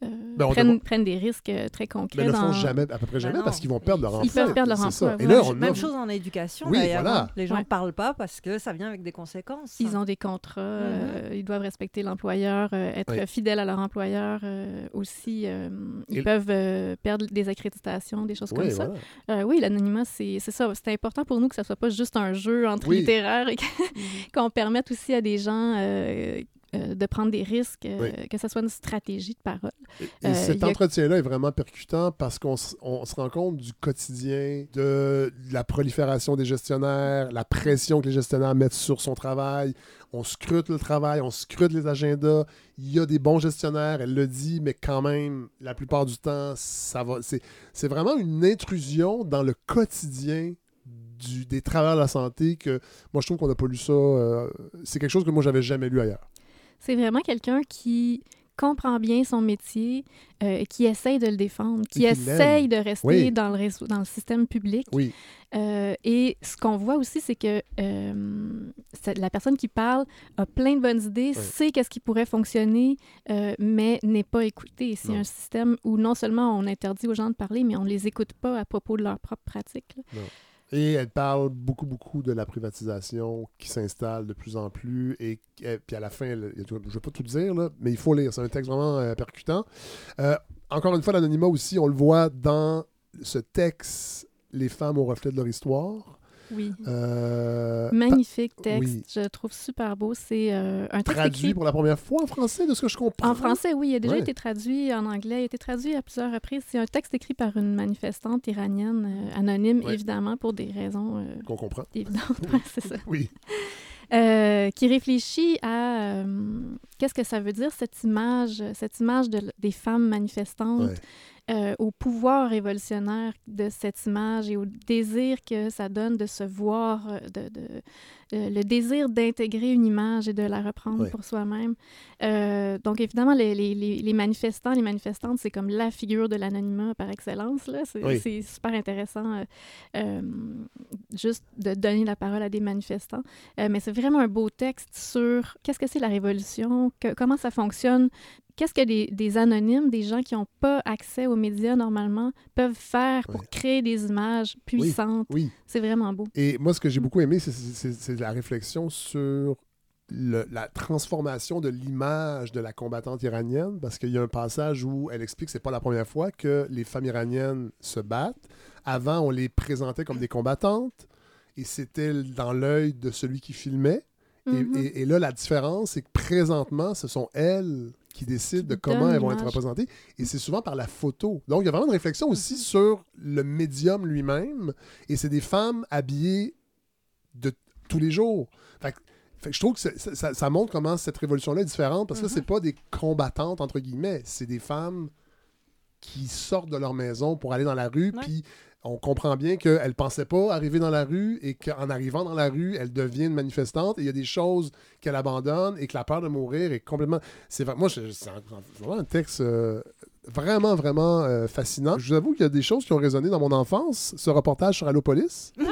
euh, Ben, prennent, demande- prennent des risques euh, très concrets. Mais ne le font dans- jamais, à peu près jamais, non. parce qu'ils vont perdre leur emploi. Ils peuvent perdre leur emploi, ça. Et voilà. là, on Même a- chose en éducation, Oui, d'ailleurs. voilà. hein. Les gens ne Ouais. parlent pas parce que ça vient avec des conséquences. Ils ont des contrats, euh, ils doivent respecter l'employeur, euh, être Oui. fidèles à leur employeur euh, aussi. euh, ils Et- peuvent euh, perdre des accréditations, des choses Oui, comme ça. voilà. Euh, oui, l'anonymat, c'est ça. C'est important pour nous que ça soit pas juste un jeu entre Oui. littéraires et que- qu'on permette aussi à des gens euh, euh, de prendre des risques, euh, Oui. que ça soit une stratégie de parole. Et Euh, cet a- entretien-là est vraiment percutant parce qu'on se rend compte du quotidien, de la prolifération des gestionnaires, la pression que les gestionnaires mettent sur son travail. On scrute le travail, on scrute les agendas. Il y a des bons gestionnaires, elle le dit, mais quand même, la plupart du temps, ça va. C'est c'est vraiment une intrusion dans le quotidien du- des travailleurs de la santé que moi, je trouve qu'on n'a pas lu ça. euh, c'est quelque chose que moi, j'avais jamais lu ailleurs. C'est vraiment quelqu'un qui comprend bien son métier, euh, qui essaye de le défendre, qui qui essaye de rester Oui. dans, le réseau, dans le système public. Oui. Euh, et ce qu'on voit aussi, c'est que euh, la personne qui parle a plein de bonnes idées, sait qu'est-ce qui pourrait fonctionner, mais n'est pas écouté. C'est un système où non seulement on interdit aux gens de parler, mais on ne les écoute pas à propos de leur propre pratique. Et elle parle beaucoup, beaucoup de la privatisation qui s'installe de plus en plus. Et, puis à la fin, je ne vais pas tout dire, là, mais il faut lire. C'est un texte vraiment euh, percutant. Euh, encore une fois, l'anonymat aussi, on le voit dans ce texte, Les femmes au reflet de leur histoire. Oui. Euh, Magnifique texte, oui. je trouve super beau. C'est euh, un texte Traduit écrit pour la première fois en français, de ce que je comprends. En français, oui, il a déjà Ouais. été traduit en anglais, il a été traduit à plusieurs reprises. C'est un texte écrit par une manifestante iranienne, euh, anonyme, Ouais. évidemment, pour des raisons Qu'on comprend. évidentes. Ouais, c'est ça. Oui. Euh, qui réfléchit à euh, qu'est-ce que ça veut dire, cette image, cette image de, des femmes manifestantes, Ouais. Euh, au pouvoir révolutionnaire de cette image et au désir que ça donne de se voir, euh, de, de- euh, le désir d'intégrer une image et de la reprendre pour soi-même. Euh, donc, évidemment, les, les- les- les manifestants, les manifestantes, c'est comme la figure de l'anonymat par excellence. là. C'est Oui. c'est super intéressant juste de donner la parole à des manifestants. Mais c'est vraiment un beau texte sur qu'est-ce que c'est la révolution, que- comment ça fonctionne, qu'est-ce que des, des anonymes, des gens qui n'ont pas accès aux médias normalement, peuvent faire pour créer des images puissantes? oui. C'est vraiment beau. Et moi, ce que j'ai beaucoup aimé, c'est- la réflexion sur le- la transformation de l'image de la combattante iranienne, parce qu'il y a un passage où elle explique que c'est pas la première fois que les femmes iraniennes se battent. Avant, on les présentait comme des combattantes, et c'était dans l'œil de celui qui filmait. Et- Mhm. et, et là, la différence, c'est que présentement, ce sont elles qui décident de comment elles vont être représentées. Et c'est souvent par la photo. Donc, il y a vraiment une réflexion aussi Mhm. sur le médium lui-même. Et c'est des femmes habillées de tous les jours. Fait, que- fait que je trouve que ça, ça- ça montre comment cette révolution-là est différente parce que là, Mhm. c'est pas des combattantes, entre guillemets. C'est des femmes qui sortent de leur maison pour aller dans la rue, puis on comprend bien qu'elle ne pensait pas arriver dans la rue et qu'en arrivant dans la rue, elle devient une manifestante et il y a des choses qu'elle abandonne et que la peur de mourir est complètement... C'est Moi, c'est vraiment un texte euh, vraiment, vraiment euh, fascinant. Je vous avoue qu'il y a des choses qui ont résonné dans mon enfance. Ce reportage sur Allopolis. Ah!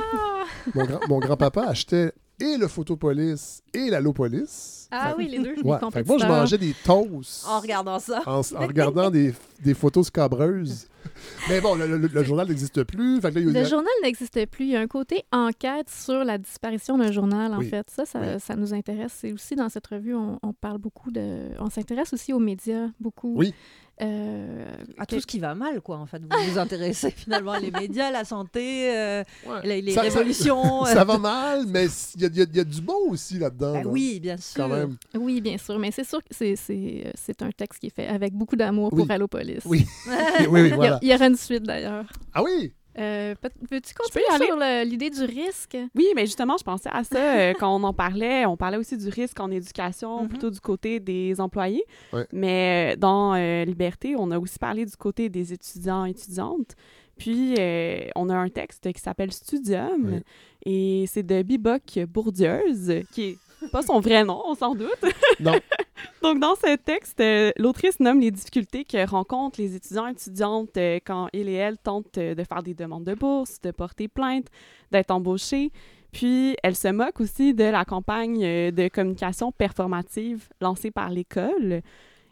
Mon, grand- mon grand-papa achetait et le Photopolis et l'Allopolis. Ah oui, les deux, les Ouais. Fait que moi, je mangeais des toasts En regardant ça. en, en regardant des, des photos scabreuses. Mais bon, le, le- le journal n'existe plus. Fait que là, il y a- Le journal n'existait plus. Il y a un côté enquête sur la disparition d'un journal, en Oui. fait. Ça, ça, Oui. ça nous intéresse. C'est aussi dans cette revue, on, on parle beaucoup de... On s'intéresse aussi aux médias, beaucoup. Oui. Euh, À tout ce qui va mal, quoi, en fait. Vous vous intéressez finalement les médias, la santé, euh, Ouais. les, les Ça- ça- révolutions. Ça, euh. va mal, mais il y a, y y du beau aussi là-dedans. Ben là. oui, bien sûr. Quand même. Oui, bien sûr, mais c'est sûr que c'est- c'est c'est un texte qui est fait avec beaucoup d'amour Oui. pour Allopolis. Oui. oui, oui, Il y a- voilà. Il y, aura une suite d'ailleurs. Ah oui? Euh, Veux-tu peux continuer sur l'idée du risque? Oui, mais justement, je pensais à ça euh, quand on en parlait. On parlait aussi du risque en éducation, Mhm. plutôt du côté des employés. Ouais. Mais euh, dans euh, Liberté, on a aussi parlé du côté des étudiants et étudiantes. Puis, euh, on a un texte qui s'appelle Studium. Ouais. Et c'est de Biboc Bourdieuse, qui est pas son vrai nom, on s'en doute. Non. Donc, dans ce texte, euh, l'autrice nomme les difficultés que rencontrent les étudiants et étudiantes euh, quand ils et elles tentent euh, de faire des demandes de bourse, de porter plainte, d'être embauchés. Puis, elle se moque aussi de la campagne de communication performative lancée par l'école.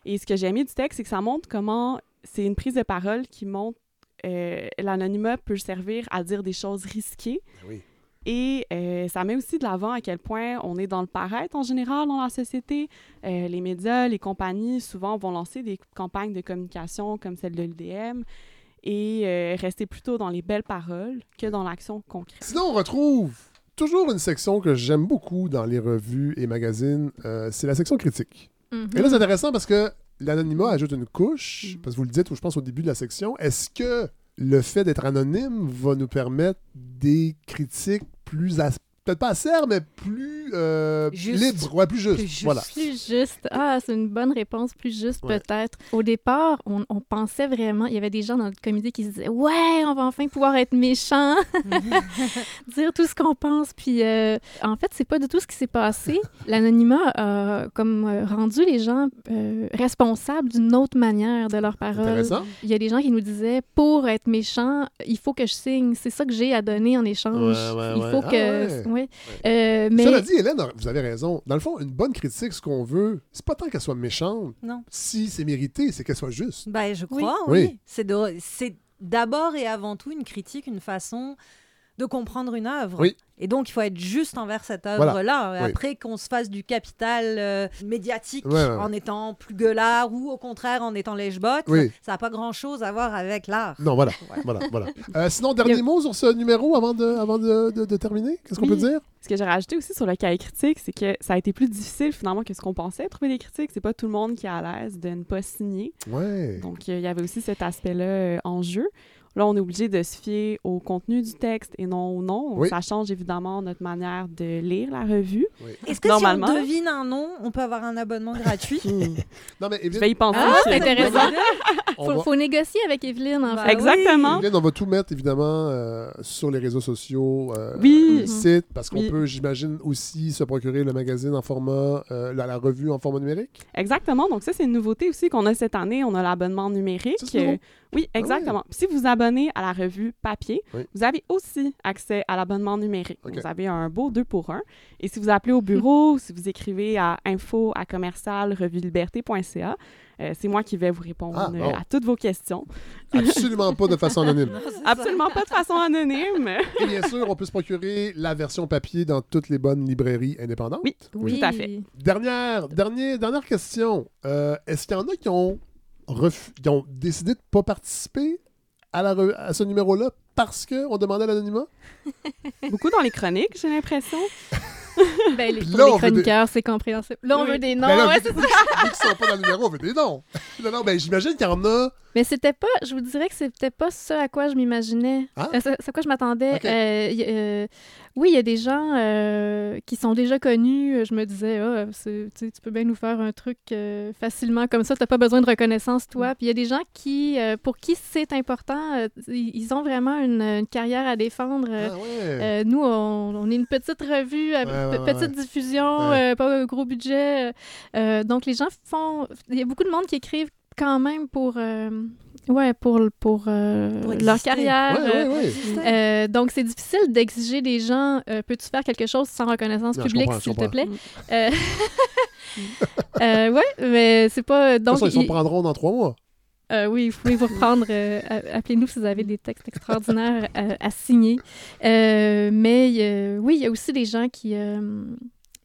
Et ce que j'ai aimé du texte, c'est que ça montre comment c'est une prise de parole qui montre euh, l'anonymat peut servir à dire des choses risquées. Oui. Et euh, ça met aussi de l'avant à quel point on est dans le paraître en général dans la société. Euh, les médias, les compagnies, souvent vont lancer des campagnes de communication comme celle de l'UDM et euh, rester plutôt dans les belles paroles que dans l'action concrète. Sinon, on retrouve toujours une section que j'aime beaucoup dans les revues et magazines. euh, c'est la section critique. Mhm. Et là, c'est intéressant parce que l'anonymat ajoute une Mm. couche, parce que vous le dites, je pense, au début de la section. Est-ce que le fait d'être anonyme va nous permettre des critiques plus, peut-être pas acerbes, mais plus euh, Juste. libres, ouais, plus justes. Plus juste. Voilà. Plus juste. Ah, c'est une bonne réponse. Plus juste, Ouais. peut-être. Au départ, on, on pensait vraiment... Il y avait des gens dans notre comité qui se disaient « Ouais, on va enfin pouvoir être méchants, dire tout ce qu'on pense. » Puis, euh, en fait, c'est pas du tout ce qui s'est passé. L'anonymat a comme euh, rendu les gens euh, responsables d'une autre manière de leurs paroles. Il y a des gens qui nous disaient « Pour être méchant, il faut que je signe. C'est ça que j'ai à donner en échange. Ouais, ouais, il faut Ah que... ouais. Euh, mais... Cela dit, Hélène, vous avez raison. Dans le fond, une bonne critique, ce qu'on veut, c'est pas tant qu'elle soit méchante. Non. Si c'est mérité, c'est qu'elle soit juste. Ben, je Oui. crois, oui. Oui. C'est d'abord et avant tout une critique, une façon de comprendre une œuvre. Oui. Et donc, il faut être juste envers cette Voilà. œuvre-là. Oui. Après qu'on se fasse du capital euh, médiatique Ouais, ouais, ouais. en étant plus gueulard ou au contraire en étant lèche-botte, Oui. ça n'a pas grand-chose à voir avec l'art. Non, voilà. voilà, voilà. Euh, sinon, dernier mot sur ce numéro avant de, avant de, de- de terminer? Qu'est-ce qu'on peut dire? Ce que j'ai rajouté aussi sur le cahier critique, c'est que ça a été plus difficile finalement que ce qu'on pensait, trouver des critiques. C'est pas tout le monde qui est à l'aise de ne pas signer. Ouais. Donc, euh, il y avait aussi cet aspect-là euh, en jeu. Là, on est obligé de se fier au contenu du texte et non au nom. Oui. Ça change évidemment notre manière de lire la revue. Est-ce que Normalement. si on devine un nom, on peut avoir un abonnement gratuit? Non, mais Je vais y penser. Ah, c'est intéressant. On faut, va- faut négocier avec Evelyne, en Bah fait. Exactement. Evelyne, on va tout mettre, évidemment, euh, sur les réseaux sociaux, euh, Oui. le site, parce qu'on Oui. peut, j'imagine, aussi se procurer le magazine en format, euh, la, la revue en format numérique. Exactement. Donc, ça, c'est une nouveauté aussi qu'on a cette année. On a l'abonnement numérique. Ça, Euh, oui, exactement. Si vous abonnez à la revue papier, Oui. vous avez aussi accès à l'abonnement numérique. Vous avez un beau 2 pour 1. Et si vous appelez au bureau, si vous écrivez à info à commercial revueliberté.ca, euh, c'est moi qui vais vous répondre Ah, euh, à toutes vos questions. Absolument pas de façon anonyme. Absolument pas de façon anonyme. Et bien sûr, on peut se procurer la version papier dans toutes les bonnes librairies indépendantes. Oui, Oui. tout à fait. Dernière, dernière, dernière question. Euh, Est-ce qu'il y en a qui ont, ont décidé de ne pas participer à, la re- à ce numéro-là parce qu'on demandait l'anonymat? Beaucoup dans les chroniques, j'ai l'impression. Ben, les, Puis pour là, les on veut des- chroniqueurs, c'est compréhensible. Là, on Oui. veut des noms. Ben là, ouais, vu, c'est ça. vu qu'ils sont pas dans le numéro, on veut des noms. Non, non, ben j'imagine qu'il y en a. Mais c'était pas, je vous dirais que c'était pas ce à quoi je m'imaginais. Ah? Euh, c'est à quoi je m'attendais. Euh, euh, oui, il y a des gens qui sont déjà connus. Je me disais, ah, c'est- tu peux bien nous faire un truc facilement comme ça. Tu n'as pas besoin de reconnaissance, toi. Puis il y a des gens qui, pour qui c'est important. ils ont vraiment une, une carrière à défendre. Ah ouais. nous, on, on est une petite revue, Ouais, ouais, petite diffusion, pas un gros budget. donc, les gens font. Il y a beaucoup de monde qui écrivent quand même pour, euh, Ouais, pour, pour, euh, Pour leur carrière. Ouais, ouais, ouais. euh, donc, c'est difficile d'exiger des gens euh, peux-tu faire quelque chose sans reconnaissance Non, publique, s'il te plaît? Euh... euh, Ouais, mais c'est pas. De toute Donc, façon, ils s'en il- prendront dans trois mois. euh, oui, vous pouvez vous reprendre. euh, Appelez-nous si vous avez des textes extraordinaires à, à signer. Euh, mais euh, oui, il y a aussi des gens qui, euh,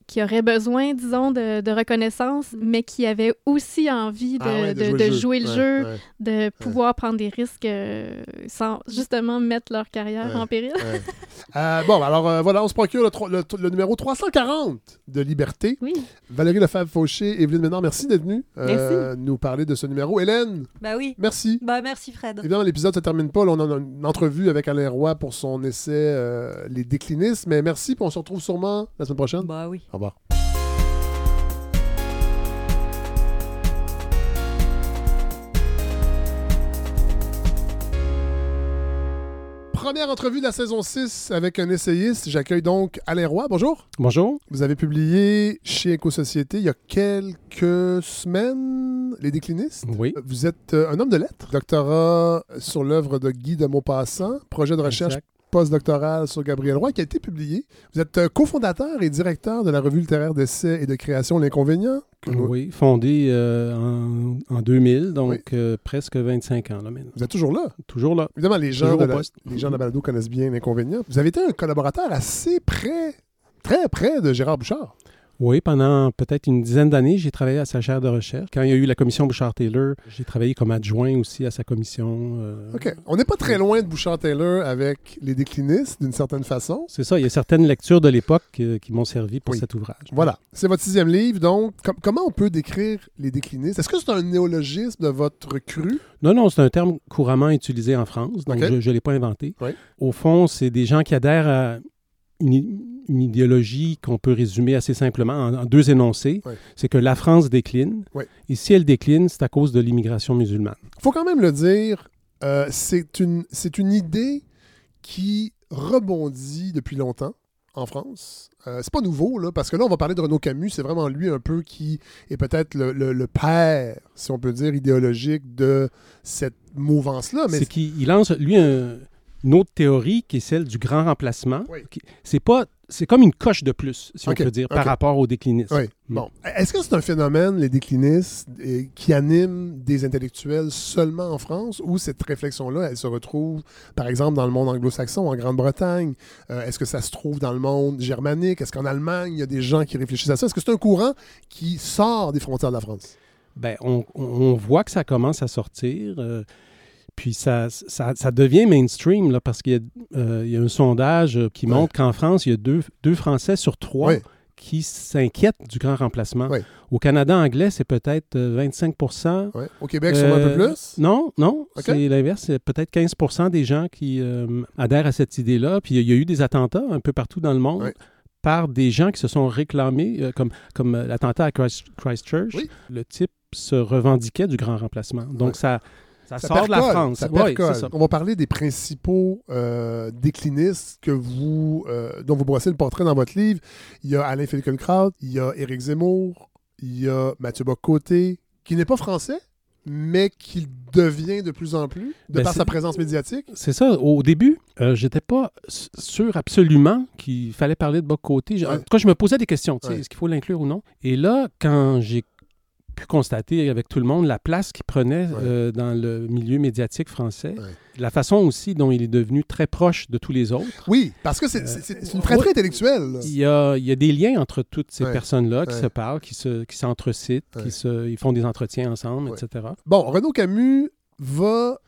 qui auraient besoin, disons, de, de reconnaissance, mais qui avaient aussi envie de, Ah ouais, de- de jouer le Ouais, jeu, ouais, de pouvoir prendre des risques euh, sans justement mettre leur carrière Ouais, en péril. Euh, bon, alors euh, voilà, on se procure le, tro- le- le numéro 340 de Liberté. Oui. Valérie Lefebvre-Fauché, Evelyne Ménard, merci d'être venue euh, nous parler de ce numéro. Hélène, Bah oui. merci. Bah merci Fred. Évidemment, l'épisode ne se termine pas. Là, on a une entrevue avec Alain Roy pour son essai euh, Les déclinistes. Mais merci, puis on se retrouve sûrement la semaine prochaine. Bah oui. Au revoir. Première entrevue de la saison 6 avec un essayiste. J'accueille donc Alain Roy. Bonjour. Bonjour. Vous avez publié chez Éco-Société il y a quelques semaines Les déclinistes. Oui. Vous êtes euh, un homme de lettres. Doctorat sur l'œuvre de Guy de Maupassant. Projet de recherche Exact. postdoctoral sur Gabriel Roy qui a été publié. Vous êtes euh, cofondateur et directeur de la revue littéraire d'essais et de création L'Inconvénient. Nous- Oui, fondé euh, en, en 2000, donc euh, presque 25 ans là maintenant. Vous êtes toujours là? Toujours là. Évidemment, les gens, de la, les gens de la balado connaissent bien L'Inconvénient. Vous avez été un collaborateur assez près, très près de Gérard Bouchard. Oui, pendant peut-être une dizaine d'années, j'ai travaillé à sa chaire de recherche. Quand il y a eu la commission Bouchard-Taylor, j'ai travaillé comme adjoint aussi à sa commission. euh, OK. On n'est pas très loin de Bouchard-Taylor avec les déclinistes, d'une certaine façon. C'est ça, il y a certaines lectures de l'époque euh, qui m'ont servi pour Oui. cet ouvrage. Voilà. C'est votre sixième livre, donc com- comment on peut décrire les déclinistes? Est-ce que c'est un néologisme de votre cru? Non, non, c'est un terme couramment utilisé en France, donc je ne l'ai pas inventé. Oui. Au fond, c'est des gens qui adhèrent à une, une idéologie qu'on peut résumer assez simplement en, en deux énoncés. Oui. C'est que la France décline, Oui. et si elle décline, c'est à cause de l'immigration musulmane. Il faut quand même le dire, euh, c'est une, une idée qui rebondit depuis longtemps en France. Euh, c'est pas nouveau, là, parce que là, on va parler de Renaud Camus. C'est vraiment lui un peu qui est peut-être le, le- le père, si on peut dire, idéologique de cette mouvance-là. Mais C'est qu'il il lance, lui, un- une autre théorie qui est celle du grand remplacement. Oui. C'est pas... C'est comme une coche de plus, si on peut dire, par rapport au déclinisme. Oui. Mm. Bon. Est-ce que c'est un phénomène, les déclinistes, qui anime des intellectuels seulement en France ou cette réflexion-là, elle se retrouve, par exemple, dans le monde anglo-saxon, en Grande-Bretagne? Euh, Est-ce que ça se trouve dans le monde germanique? Est-ce qu'en Allemagne, il y a des gens qui réfléchissent à ça? Est-ce que c'est un courant qui sort des frontières de la France? On, on voit que ça commence à sortir. euh, puis ça, ça, ça devient mainstream là, parce qu'il y, a, euh, il y a un sondage euh, qui Ouais. montre qu'en France, il y a deux, deux Français sur trois Ouais. qui s'inquiètent du grand remplacement. Ouais. Au Canada anglais, c'est peut-être euh, 25 Ouais. Au Québec, sûrement un peu Euh, plus? Non, non, c'est l'inverse. C'est peut-être 15% des gens qui euh, adhèrent à cette idée-là. Puis il y a eu des attentats un peu partout dans le monde par des gens qui se sont réclamés, euh, comme, comme euh, l'attentat à Christ- Christchurch. Oui. Le type se revendiquait du grand remplacement. Donc Ouais. ça, ça, Ça sort de la France. Ça ça. On va parler des principaux euh, déclinistes que vous, euh, dont vous brossez le portrait dans votre livre. Il y a Alain Finkielkraut, il y a Éric Zemmour, il y a Mathieu Bock-Côté, qui n'est pas français, mais qui devient de plus en plus, de Ben, par sa présence médiatique. C'est ça. Au début, euh, j'étais pas sûr absolument qu'il fallait parler de bas côté. En tout cas, je me posais des questions. Ouais. Est-ce qu'il faut l'inclure ou non? Et là, quand j'ai pu constater avec tout le monde la place qu'il prenait Ouais. euh, dans le milieu médiatique français, Ouais. la façon aussi dont il est devenu très proche de tous les autres. Oui, parce que c'est c'est une fratrie intellectuelle. là. Il y, a, il y a des liens entre toutes ces Ouais. personnes-là qui se parlent, qui se, qui s'entrecitent, qui se, ils font des entretiens ensemble, etc. Bon, Renaud Camus va.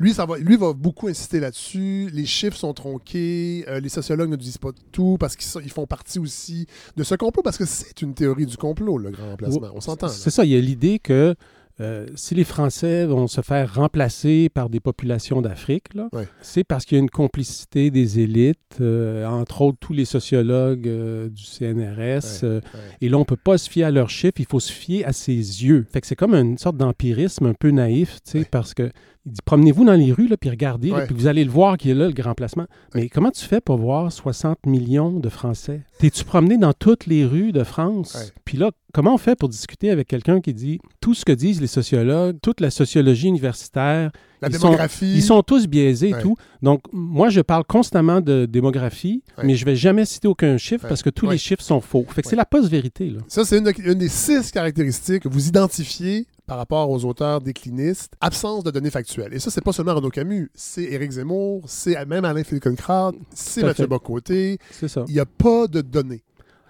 Lui, ça va, lui va beaucoup insister là-dessus. Les chiffres sont tronqués. euh, les sociologues ne disent pas tout parce qu'ils ils font partie aussi de ce complot parce que c'est une théorie du complot, le grand remplacement. On s'entend. C'est ça, il y a l'idée que euh, si les Français vont se faire remplacer par des populations d'Afrique, Ouais. c'est parce qu'il y a une complicité des élites, euh, entre autres tous les sociologues euh, du CNRS. Ouais, ouais. Et là, on ne peut pas se fier à leurs chiffres, il faut se fier à ses yeux. Fait que c'est comme une sorte d'empirisme un peu naïf, parce que Il dit promenez-vous dans les rues, là, puis regardez, là, puis vous allez le voir qui est là, le grand placement. Mais comment tu fais pour voir 60 millions de Français? T'es-tu promené dans toutes les rues de France? Ouais. Puis là, comment on fait pour discuter avec quelqu'un qui dit tout ce que disent les sociologues, toute la sociologie universitaire, La ils démographie. sont, ils sont tous biaisés et tout. Donc, moi, je parle constamment de démographie, mais je vais jamais citer aucun chiffre parce que tous les chiffres sont faux. Fait que c'est la post-vérité, là. Ça, c'est une, une des six caractéristiques que vous identifiez par rapport aux auteurs déclinistes. Absence de données factuelles. Et ça, c'est pas seulement Renaud Camus, c'est Éric Zemmour, c'est même Alain Finkielkraut, c'est Mathieu. Bocoté. C'est ça. Il n'y a pas de données.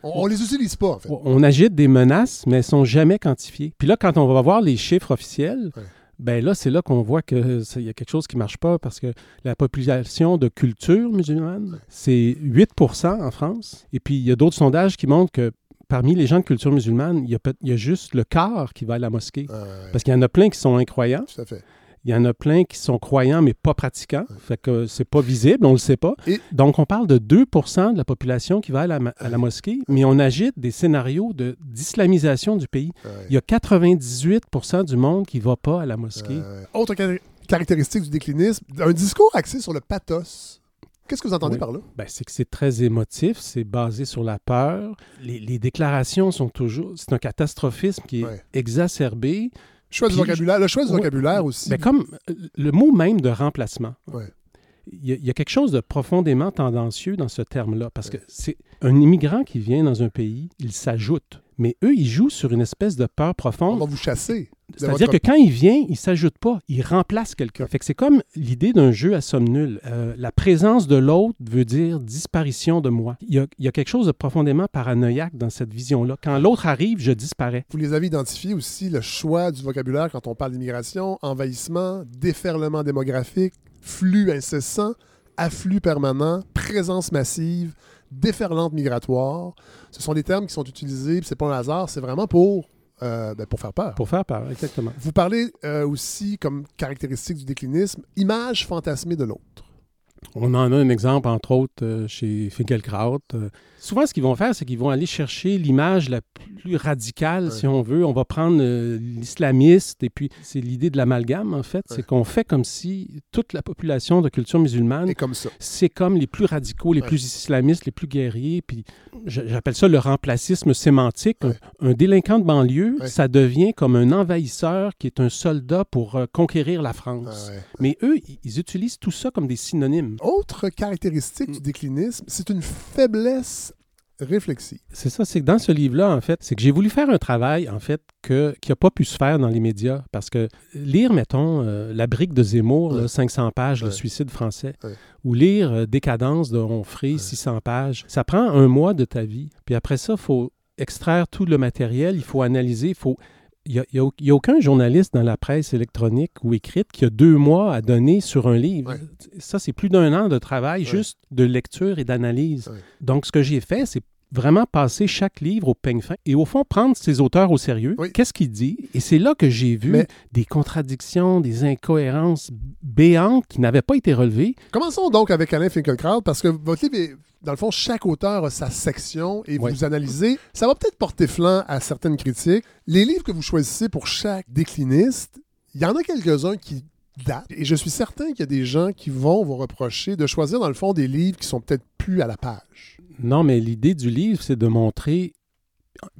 On, on les utilise pas, en fait. On agite des menaces, mais elles sont jamais quantifiées. Puis là, quand on va voir les chiffres officiels, Ouais. ben là, c'est là qu'on voit qu'il y a quelque chose qui marche pas parce que la population de culture musulmane, c'est 8 en France. Et puis, il y a d'autres sondages qui montrent que parmi les gens de culture musulmane, il y a, peut- il y a juste le quart qui va à la mosquée. Ouais, ouais, Parce qu'il y en a plein qui sont incroyants. Tout à fait. Il y en a plein qui sont croyants, mais pas pratiquants. Fait que c'est pas visible, on le sait pas. Et- Donc, on parle de 2% de la population qui va à la, ma- à la mosquée, mais on agite des scénarios de- d'islamisation du pays. Ouais. Il y a 98% du monde qui va pas à la mosquée. Euh, autre car- caractéristique du déclinisme, un discours axé sur le pathos. Qu'est-ce que vous entendez Oui. par là? Ben, c'est que c'est très émotif, c'est basé sur la peur. Les, les déclarations sont toujours... C'est un catastrophisme qui est Ouais. exacerbé. Choix du Puis- vocabulaire. Le choix du Ouais. vocabulaire aussi. Ben, comme euh, le mot même de remplacement. Ouais. Il y, a, il y a quelque chose de profondément tendancieux dans ce terme-là, parce que c'est un immigrant qui vient dans un pays, il s'ajoute. Mais eux, ils jouent sur une espèce de peur On profonde. va vous chasser. C'est-à-dire que quand il vient, il s'ajoute pas, il remplace quelqu'un. Fait que c'est comme l'idée d'un jeu à somme nulle. Euh, la présence de l'autre veut dire disparition de moi. Il y, a, il y a quelque chose de profondément paranoïaque dans cette vision-là. Quand l'autre arrive, je disparais. Vous les avez identifiés aussi, le choix du vocabulaire quand on parle d'immigration, envahissement, déferlement démographique, flux incessant, afflux permanent, présence massive, déferlante migratoire. Ce sont des termes qui sont utilisés, c'est pas un hasard, c'est vraiment pour, euh, ben, pour faire peur. Pour faire peur, exactement. Vous parlez euh, aussi, comme caractéristique du déclinisme, image fantasmée de l'autre. On en a un exemple, entre autres, euh, chez Finkelkraut. Souvent, ce qu'ils vont faire, c'est qu'ils vont aller chercher l'image la plus radicale, Ouais. si on veut. On va prendre euh, l'islamiste, et puis c'est l'idée de l'amalgame, en fait. Ouais. C'est qu'on fait comme si toute la population de culture musulmane, comme ça. c'est comme les plus radicaux, les Ouais. plus islamistes, les plus guerriers. Puis j'appelle ça le remplacisme sémantique. Un, un délinquant de banlieue, ça devient comme un envahisseur qui est un soldat pour euh, conquérir la France. Ah. Mais eux, ils- ils utilisent tout ça comme des synonymes. Autre caractéristique Mm. du déclinisme, c'est une faiblesse C'est ça, c'est que dans ce livre-là, en fait, c'est que j'ai voulu faire un travail, en fait, que, qui n'a pas pu se faire dans les médias. Parce que lire, mettons, euh, La brique de Zemmour, là, Ouais. 500 pages, Ouais. Le suicide français, Ouais. ou lire euh, Décadence de Onfray, 600 pages, ça prend un mois de ta vie. Puis après ça, il faut extraire tout le matériel, il faut analyser, il faut... Il n'y a, y a y aucun journaliste dans la presse électronique ou écrite qui a deux mois à donner sur un livre. Ouais. Ça, c'est plus d'un an de travail Ouais. juste de lecture et d'analyse. Ouais. Donc, ce que j'ai fait, c'est vraiment passer chaque livre au peigne fin et au fond prendre ces auteurs au sérieux. Oui. Qu'est-ce qu'il dit? Et c'est là que j'ai vu Mais- des contradictions, des incohérences béantes qui n'avaient pas été relevées. Commençons donc avec Alain Finkielkraut, parce que votre livre est, dans le fond, chaque auteur a sa section et Ouais. vous analysez. Ça va peut-être porter flanc à certaines critiques. Les livres que vous choisissez pour chaque décliniste, il y en a quelques-uns qui datent. Et je suis certain qu'il y a des gens qui vont vous reprocher de choisir, dans le fond, des livres qui sont peut-être plus à la page. Non, mais l'idée du livre, c'est de montrer,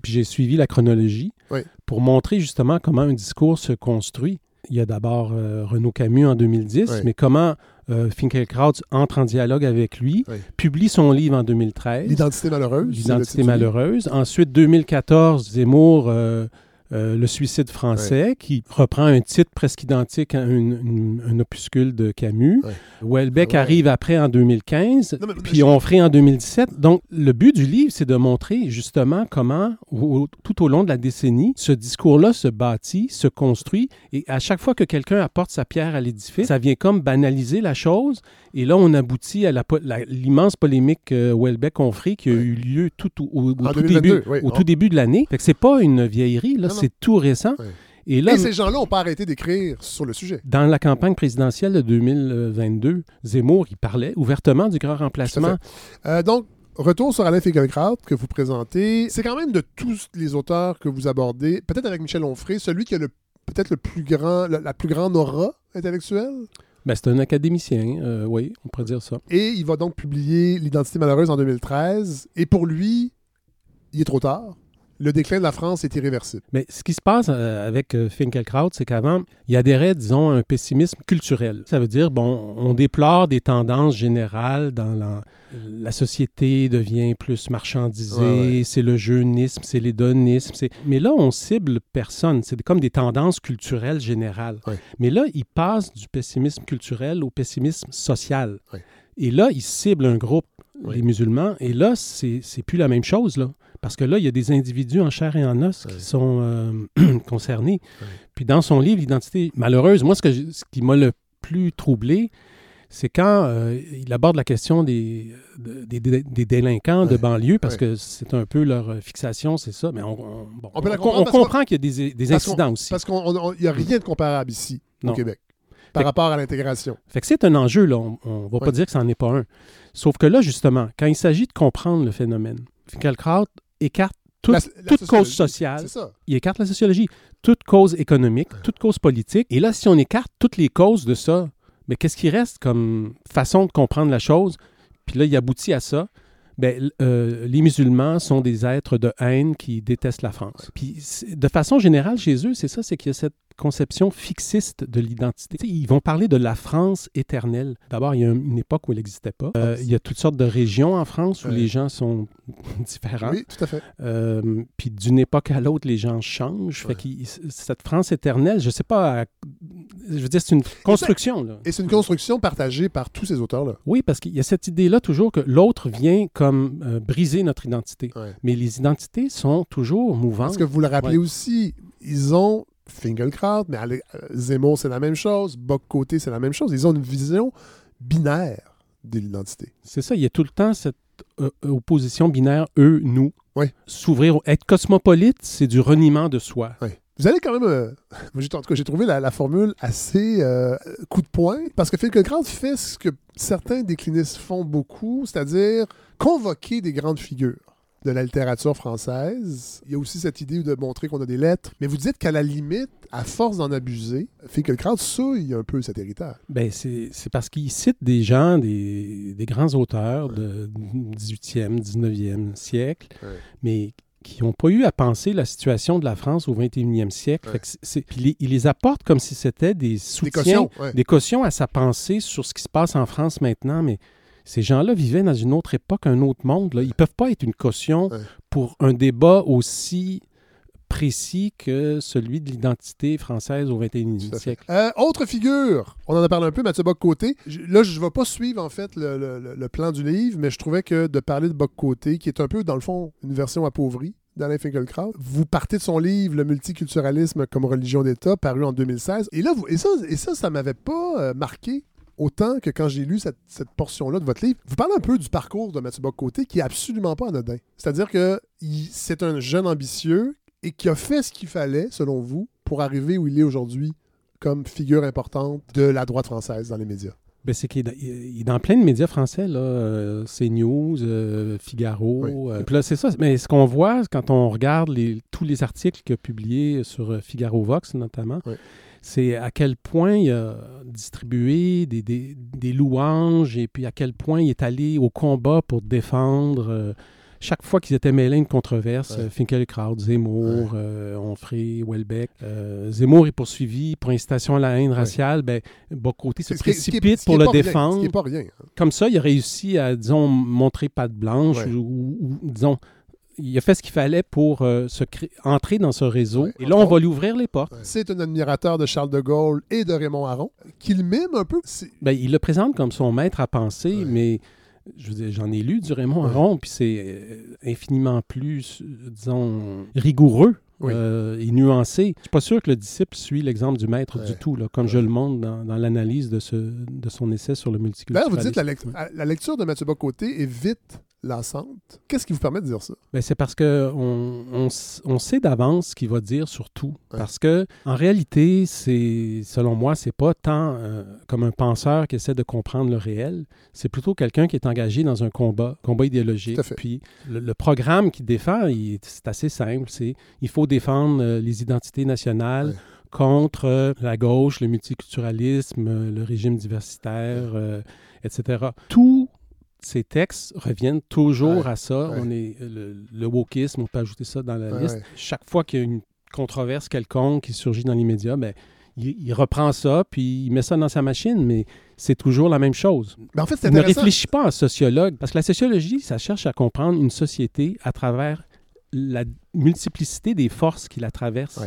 puis j'ai suivi la chronologie, Oui. pour montrer justement comment un discours se construit. Il y a d'abord euh, Renaud Camus en 2010, Oui. mais comment euh, Finkielkraut entre en dialogue avec lui, Oui. publie son livre en 2013. L'identité malheureuse. L'identité malheureuse. Ensuite, 2014, Zemmour, euh, euh, Le suicide français, qui reprend un titre presque identique à un opuscule de Camus. Ouais. Ah ouais. arrive après en 2015, Non, mais- puis Onfray en 2017. Donc, le but du livre, c'est de montrer justement comment, au- tout au long de la décennie, ce discours-là se bâtit, se construit, et à chaque fois que quelqu'un apporte sa pierre à l'édifice, ça vient comme banaliser la chose, et là, on aboutit à l'immense polémique euh, Houellebecq-Onfray qui a eu lieu tout, au, au- au En tout 2022, début, oui. au On- tout début de l'année. Fait que c'est pas une vieillerie, là, c'est tout récent. Et là, Et ces gens-là n'ont pas arrêté d'écrire sur le sujet. dans la campagne présidentielle de 2022, Zemmour, il parlait ouvertement du grand remplacement. Euh, donc, retour sur Alain Finkielkraut que vous présentez. C'est quand même de tous les auteurs que vous abordez, peut-être avec Michel Onfray, celui qui a le peut-être le plus grand, la, la plus grande aura intellectuel. Ben, c'est un académicien, euh, oui, on pourrait dire ça. Et il va donc publier L'identité malheureuse en 2013. Et pour lui, il est trop tard. Le déclin de la France est irréversible. Mais ce qui se passe euh, avec euh, Finkelkraut, c'est qu'avant, il adhérait, disons, à un pessimisme culturel. Ça veut dire, bon, on déplore des tendances générales dans la, la société devient plus marchandisée, Ouais, ouais. c'est le jeunisme, c'est l'hédonisme. Mais là, on cible personne. C'est comme des tendances culturelles générales. Ouais. Mais là, il passe du pessimisme culturel au pessimisme social. Et là, il cible un groupe, les musulmans. Et là, c'est plus la même chose, là. Parce que là, il y a des individus en chair et en os qui sont euh, concernés. Puis dans son livre, L'identité malheureuse, moi, ce, que je- ce qui m'a le plus troublé, c'est quand euh, il aborde la question des, de- des, des- des délinquants de banlieue, parce Ouais. que c'est un peu leur euh, fixation, c'est ça. Mais on, on- bon, On on- comprend qu'il y a des, incidents aussi. Parce qu'il n'y a rien de comparable ici, Non. au Québec, par Fait- rapport à l'intégration. Fait que c'est un enjeu, là. On ne va pas dire que ça n'en est pas un. Sauf que là, justement, quand il s'agit de comprendre le phénomène, Finkelkraut écarte toute, La- la toute cause sociale. Il écarte la sociologie, toute cause économique, toute cause politique. Et là, si on écarte toutes les causes de ça, mais qu'est-ce qui reste comme façon de comprendre la chose? Puis là, il aboutit à ça. L- euh, les musulmans sont des êtres de haine qui détestent la France. Puis de façon générale, chez eux, c'est ça, c'est qu'il y a cette conception fixiste de l'identité. Ils vont parler de la France éternelle. D'abord, il y a une époque où elle n'existait pas. Euh, il y a toutes sortes de régions en France où Ouais. les gens sont différents. Oui, tout à fait. Euh, puis d'une époque à l'autre, les gens changent. Fait cette France éternelle, je sais pas, je veux dire, c'est une construction. Là. Et c'est une construction partagée par tous ces auteurs-là. Oui, parce qu'il y a cette idée-là toujours que l'autre vient comme euh, briser notre identité. Ouais. Mais les identités sont toujours mouvantes. Parce que vous le rappelez aussi, ils ont Fingelkraut, mais euh, Zemmour, c'est la même chose. Bock-Côté, c'est la même chose. Ils ont une vision binaire de l'identité. C'est ça, il y a tout le temps cette euh, opposition binaire eux, nous. Ouais. S'ouvrir, être cosmopolite, c'est du reniement de soi. Ouais. Vous allez quand même. euh, en tout cas, j'ai trouvé la, la formule assez euh, coup de poing parce que Finkelkraut fait ce que certains déclinistes font beaucoup, c'est-à-dire convoquer des grandes figures de la littérature française. Il y a aussi cette idée de montrer qu'on a des lettres. Mais vous dites qu'à la limite, à force d'en abuser, Finkelkraut souille un peu cet héritage. Ben, c'est c'est parce qu'il cite des gens, des, des grands auteurs de 18e, 19e siècle, Ouais. mais qui n'ont pas eu à penser la situation de la France au 21e siècle. Ouais. Fait que il, les- il les apporte comme si c'était des soutiens, cautions, ouais. des cautions à sa pensée sur ce qui se passe en France maintenant, mais ces gens-là vivaient dans une autre époque, un autre monde. Là. Ils ne peuvent pas être une caution Ouais. pour un débat aussi précis que celui de l'identité française au 21e Tout à fait. siècle. Euh, autre figure, on en a parlé un peu, Mathieu Bock-Côté. Là, je ne vais pas suivre en fait le, le- le- le plan du livre, mais je trouvais que de parler de Bock-Côté, qui est un peu, dans le fond, une version appauvrie d'Alain Finkielkraut, vous partez de son livre Le multiculturalisme comme religion d'État, paru en 2016. Et là, vous, et ça, et ça, ça m'avait pas euh, marqué autant que quand j'ai lu cette, cette portion-là de votre livre. Vous parlez un peu du parcours de Mathieu Bock-Côté qui est absolument pas anodin. C'est-à-dire que c'est un jeune ambitieux et qui a fait ce qu'il fallait, selon vous, pour arriver où il est aujourd'hui comme figure importante de la droite française dans les médias. Ben, c'est qu'il est, dans- plein de médias français, là, euh, CNews, euh, Figaro. Oui. euh, puis là, c'est ça. Mais ce qu'on voit quand on regarde les- tous les articles qu'il a publiés sur Figaro Vox, notamment, Oui. C'est à quel point il a distribué des, des- des louanges et puis à quel point il est allé au combat pour défendre. euh, chaque fois qu'ils étaient mêlés à une controverse, Ouais. Finkielkraut, Zemmour, euh, Onfray, Welbeck, euh, Zemmour est poursuivi pour incitation à la haine raciale, ben, Bocoté se qui est- qui précipite pour le pas défendre. Pas rien. hein. Comme ça, il a réussi à, disons, montrer patte blanche Ouais. ou, disons, il a fait ce qu'il fallait pour euh, se cré- entrer dans ce réseau. Ouais. Et là, on va lui ouvrir les portes. C'est un admirateur de Charles de Gaulle et de Raymond Aron, qu'il mime un peu. Ben, il le présente comme son maître à penser, Ouais. mais j'en ai lu du Raymond. Aron, puis c'est euh, infiniment plus, euh, disons, rigoureux. Oui. euh, et nuancé. Je suis pas sûr que le disciple suit l'exemple du maître Ouais. du tout, là, comme je le montre dans, dans l'analyse de, ce, de son essai sur le multiculturalisme. vous dites la, lec- la lecture de Mathieu Bocoté est vite lassante. Qu'est-ce qui vous permet de dire ça? Ben, c'est parce que on, on sait d'avance ce qu'il va dire sur tout. Ouais. Parce que en réalité, c'est selon moi, c'est pas tant euh, comme un penseur qui essaie de comprendre le réel. C'est plutôt quelqu'un qui est engagé dans un combat, combat idéologique. Tout à fait. Puis le, le programme qu'il défend, c'est assez simple. C'est il faut défendre euh, les identités nationales. Ouais. contre euh, la gauche, le multiculturalisme, le régime diversitaire, euh, etc. Tous ces textes reviennent toujours Ouais, à ça. ouais. On est, le, le wokisme, on peut ajouter ça dans la Ouais, liste. Chaque fois qu'il y a une controverse quelconque qui surgit dans les médias, ben, il, il reprend ça, puis il met ça dans sa machine, mais c'est toujours la même chose. Mais en fait, c'est ne réfléchit pas en sociologue, parce que la sociologie, ça cherche à comprendre une société à travers la multiplicité des forces qui la traversent.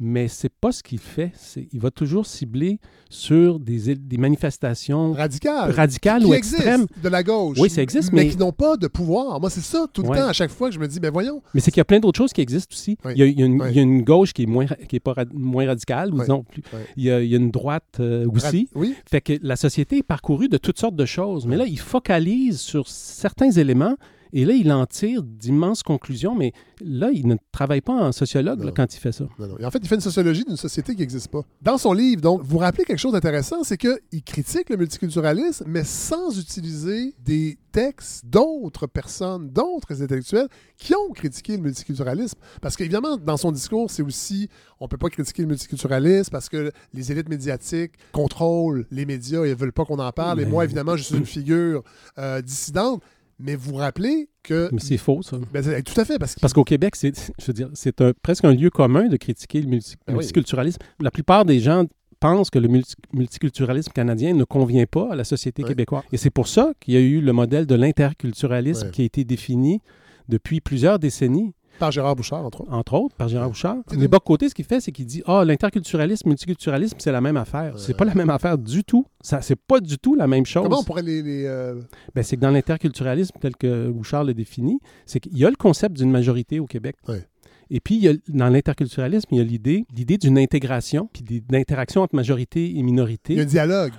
Mais c'est pas ce qu'il fait. Il va toujours cibler sur des, des manifestations Radicales. radicales ou extrêmes. de la gauche. Oui, ça existe, mais, mais- qui n'ont pas de pouvoir. Moi, c'est ça tout le Ouais. temps, à chaque fois que je me dis, ben voyons. Mais c'est qu'il y a plein d'autres choses qui existent aussi. Oui. Il, y a, il y a une, Oui. il y a une gauche qui est moins, qui est pas rad- moins radicale, ou Oui. disons plus. Il, y a, il y a une droite euh, aussi. Rad- Oui. Fait que la société est parcourue de toutes sortes de choses. Mais là, il focalise sur certains éléments et là, il en tire d'immenses conclusions. Mais là, il ne travaille pas en sociologue là, quand il fait ça. Non, non. Et en fait, il fait une sociologie d'une société qui n'existe pas. Dans son livre, donc, vous rappelez quelque chose d'intéressant, c'est qu'il critique le multiculturalisme, mais sans utiliser des textes d'autres personnes, d'autres intellectuels qui ont critiqué le multiculturalisme. Parce qu'évidemment, dans son discours, c'est aussi, on peut pas critiquer le multiculturalisme parce que les élites médiatiques contrôlent les médias et ne veulent pas qu'on en parle. Et moi, évidemment, je suis une figure euh, dissidente. Mais vous rappelez que... Mais c'est faux, ça. Ben, c'est- tout à fait, parce que... Parce qu'au Québec, c'est, je veux dire, c'est un- presque un lieu commun de critiquer le multi- Ben oui. multiculturalisme. La plupart des gens pensent que le multi- multiculturalisme canadien ne convient pas à la société québécoise. Et c'est pour ça qu'il y a eu le modèle de l'interculturalisme qui a été défini depuis plusieurs décennies, Par Gérard Bouchard, entre autres. entre autres, par Gérard Bouchard. Mais une- Bock-Côté, ce qu'il fait, c'est qu'il dit « Ah, l'interculturalisme, multiculturalisme, c'est la même affaire. C'est pas la même affaire du tout. Ça, c'est pas du tout la même chose. Comment on pourrait les... les, euh, Ben, c'est que dans l'interculturalisme, tel que Bouchard le définit, c'est qu'il y a le concept d'une majorité au Québec. Ouais. Et puis, il y a, dans l'interculturalisme, il y a l'idée, l'idée d'une intégration, puis des- d'interaction entre majorité et Il y a un minorité dialogue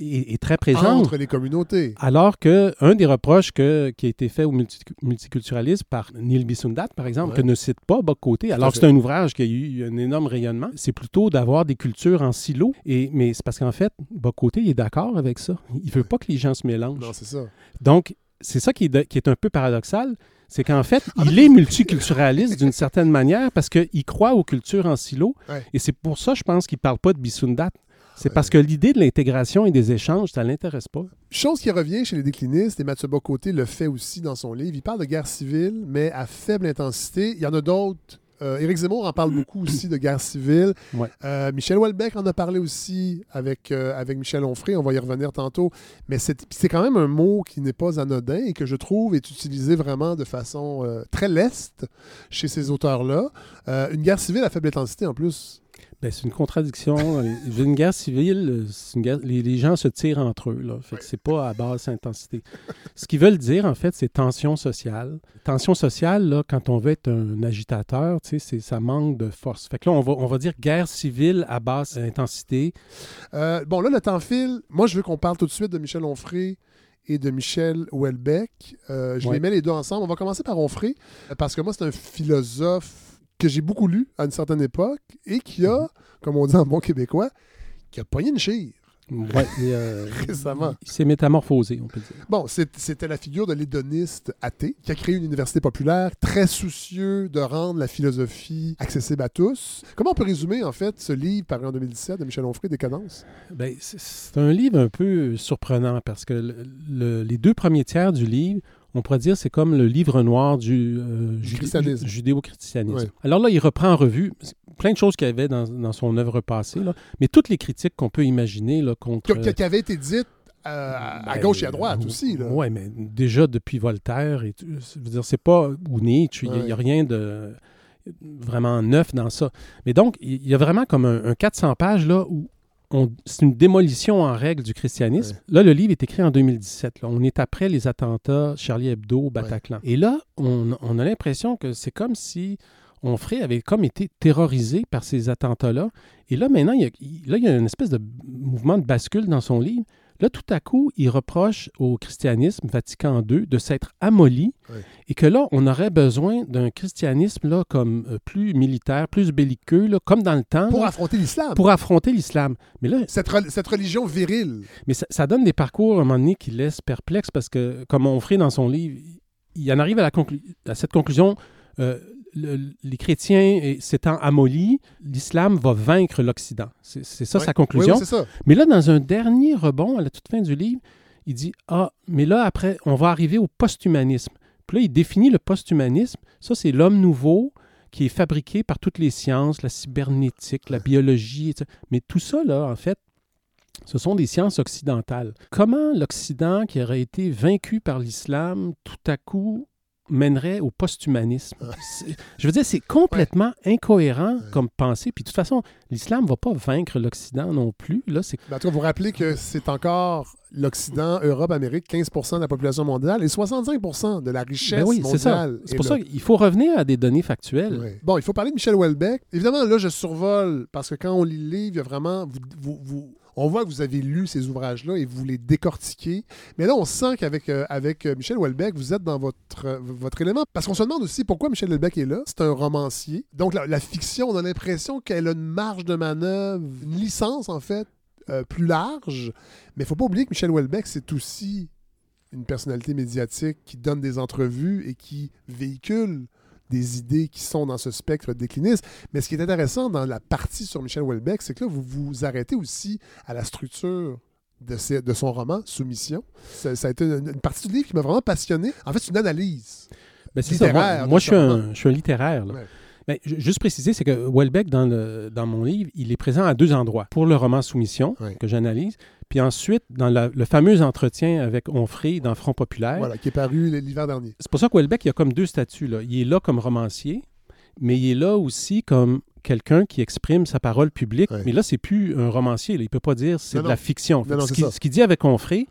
est, est très présente. entre les communautés. Alors que un des reproches que- qui a été fait au multi- multiculturalisme par Neil Bissundat, par exemple, Ouais. que ne cite pas Boc Côté, à alors fait. c'est un ouvrage qui a eu un énorme rayonnement, c'est plutôt d'avoir des cultures en silo. Et, mais c'est parce qu'en fait, Boc Côté, il est d'accord avec ça. Il veut pas que les gens se mélangent. Non, c'est ça. Donc, c'est ça qui est, de- qui est un peu paradoxal, c'est qu'en fait, il est multiculturaliste d'une certaine manière parce qu'il croit aux cultures en silo. Ouais. Et c'est pour ça, je pense qu'il ne parle pas de Bissundat. C'est parce que l'idée de l'intégration et des échanges, ça ne l'intéresse pas. Chose qui revient chez les déclinistes, et Mathieu Bocoté le fait aussi dans son livre, il parle de guerre civile, mais à faible intensité. Il y en a d'autres. Euh, Éric Zemmour en parle beaucoup aussi de guerre civile. Ouais. Euh, Michel Houellebecq en a parlé aussi avec, euh, avec Michel Onfray. On va y revenir tantôt. Mais c'est quand même un mot qui n'est pas anodin et que je trouve est utilisé vraiment de façon très leste chez ces auteurs-là. Une guerre civile à faible intensité en plus. Ben, c'est une contradiction. Les- une guerre civile, euh, c'est une guerre- les, les gens se tirent entre eux. Là. Fait que c'est pas à basse intensité. Ce qu'ils veulent dire, en fait, c'est tension sociale. Tension sociale, là, quand on veut être un agitateur, c'est- ça manque de force. Fait que là, on va, on va dire guerre civile à basse intensité. Euh, bon, là, le temps file. Moi, je veux qu'on parle tout de suite de Michel Onfray et de Michel Houellebecq. Euh, je Ouais. les mets les deux ensemble. On va commencer par Onfray, euh, parce que moi, c'est un philosophe que j'ai beaucoup lu à une certaine époque et qui a, comme on dit en bon québécois, qui a pogné une chire. Ouais, et, euh, Récemment. Il s'est métamorphosé, on peut dire. Bon, c'était la figure de l'hédoniste athée qui a créé une université populaire, très soucieux de rendre la philosophie accessible à tous. Comment on peut résumer, en fait, ce livre paru en 2017 de Michel Onfray, Décadence? Ben, c'est- c'est un livre un peu surprenant parce que le- le- les deux premiers tiers du livre, on pourrait dire, c'est comme le livre noir du, euh, Du christianisme. judéo-christianisme. Ouais. Alors là, il reprend en revue plein de choses qu'il y avait dans, dans son œuvre passée, là, mais toutes les critiques qu'on peut imaginer là, contre... Qui, qui avait été dite euh, à Ben, gauche et à droite aussi. Oui, mais déjà depuis Voltaire, et je veux dire, c'est pas ou Nietzsche, il n'y a, rien de vraiment neuf dans ça. Mais donc, il y a vraiment comme un, un 400 pages là où c'est une démolition en règle du christianisme. Là, le livre est écrit en 2017. là. On est après les attentats Charlie Hebdo au Bataclan. Et là, on, on a l'impression que c'est comme si Onfray avait comme été terrorisé par ces attentats-là. Et là, maintenant, il y, a, il- là, il y a une espèce de mouvement de bascule dans son livre. Là, tout à coup, il reproche au christianisme, Vatican II, de s'être amolli Ouais. et que là, on aurait besoin d'un christianisme là, comme euh, plus militaire, plus belliqueux, là, comme dans le temps. Pour là, affronter l'islam. pour affronter l'islam. Mais là, Cette, re- cette religion virile. mais ça, ça donne des parcours à un moment donné qui laissent perplexes parce que, comme on ferait dans son livre, il en arrive à, la conclu- à cette conclusion. euh, le- les chrétiens s'étant amollis, l'islam va vaincre l'Occident. C'est ça Ouais. sa conclusion. Oui, oui, c'est ça. Mais là, dans un dernier rebond, à la toute fin du livre, il dit Ah, mais là, après, on va arriver au post-humanisme. Puis là, il définit le post-humanisme. Ça, c'est l'homme nouveau qui est fabriqué par toutes les sciences, la cybernétique, la biologie, etc. Mais tout ça, là, en fait, ce sont des sciences occidentales. Comment l'Occident, qui aurait été vaincu par l'islam, tout à coup mènerait au post-humanisme? Je veux dire, c'est complètement incohérent comme pensée. Puis de toute façon, l'islam ne va pas vaincre l'Occident non plus. Là, c'est Ben, en tout cas, vous rappelez que c'est encore l'Occident, Europe, Amérique, 15% de la population mondiale et 65% de la richesse Ben oui, c'est ça. mondiale. C'est est pour là. ça qu'il faut revenir à des données factuelles. Oui. Bon, il faut parler de Michel Houellebecq. Évidemment, là, je survole parce que quand on lit le livre, il y a vraiment. vous- vous- vous- on voit que vous avez lu ces ouvrages-là et vous les décortiquez. Mais là, on sent qu'avec euh, avec euh, Michel Houellebecq, vous êtes dans votre, euh, votre élément. Parce qu'on se demande aussi pourquoi Michel Houellebecq est là. C'est un romancier. Donc, la, fiction, on a l'impression qu'elle a une marge de manœuvre, une licence, en fait, plus large. Mais il faut pas oublier que Michel Houellebecq, c'est aussi une personnalité médiatique qui donne des entrevues et qui véhicule des idées qui sont dans ce spectre décliniste. Mais ce qui est intéressant dans la partie sur Michel Houellebecq, c'est que là, vous vous arrêtez aussi à la structure de, ses- de son roman, Soumission. Ça, ça a été une, une partie du livre qui m'a vraiment passionné. En fait, c'est une analyse Ben, ça. littéraire. Moi, je, suis un, je suis un littéraire. là. Ouais. Ben, ju- juste préciser, c'est que Welbeck, dans, le, dans mon livre, il est présent à deux endroits. Pour le roman Soumission, que j'analyse, puis ensuite, dans la- le fameux entretien avec Onfray dans Front populaire. Voilà, qui est paru l'hiver dernier. C'est pour ça que Welbeck, il y a comme deux statuts. Là. Il est là comme romancier, mais il est là aussi comme quelqu'un qui exprime sa parole publique. Ouais. Mais là, c'est plus un romancier. là. Il peut pas dire c'est Non, de la fiction. Non, non, ce c'est qu'il ça. ce qu'il dit avec Onfray,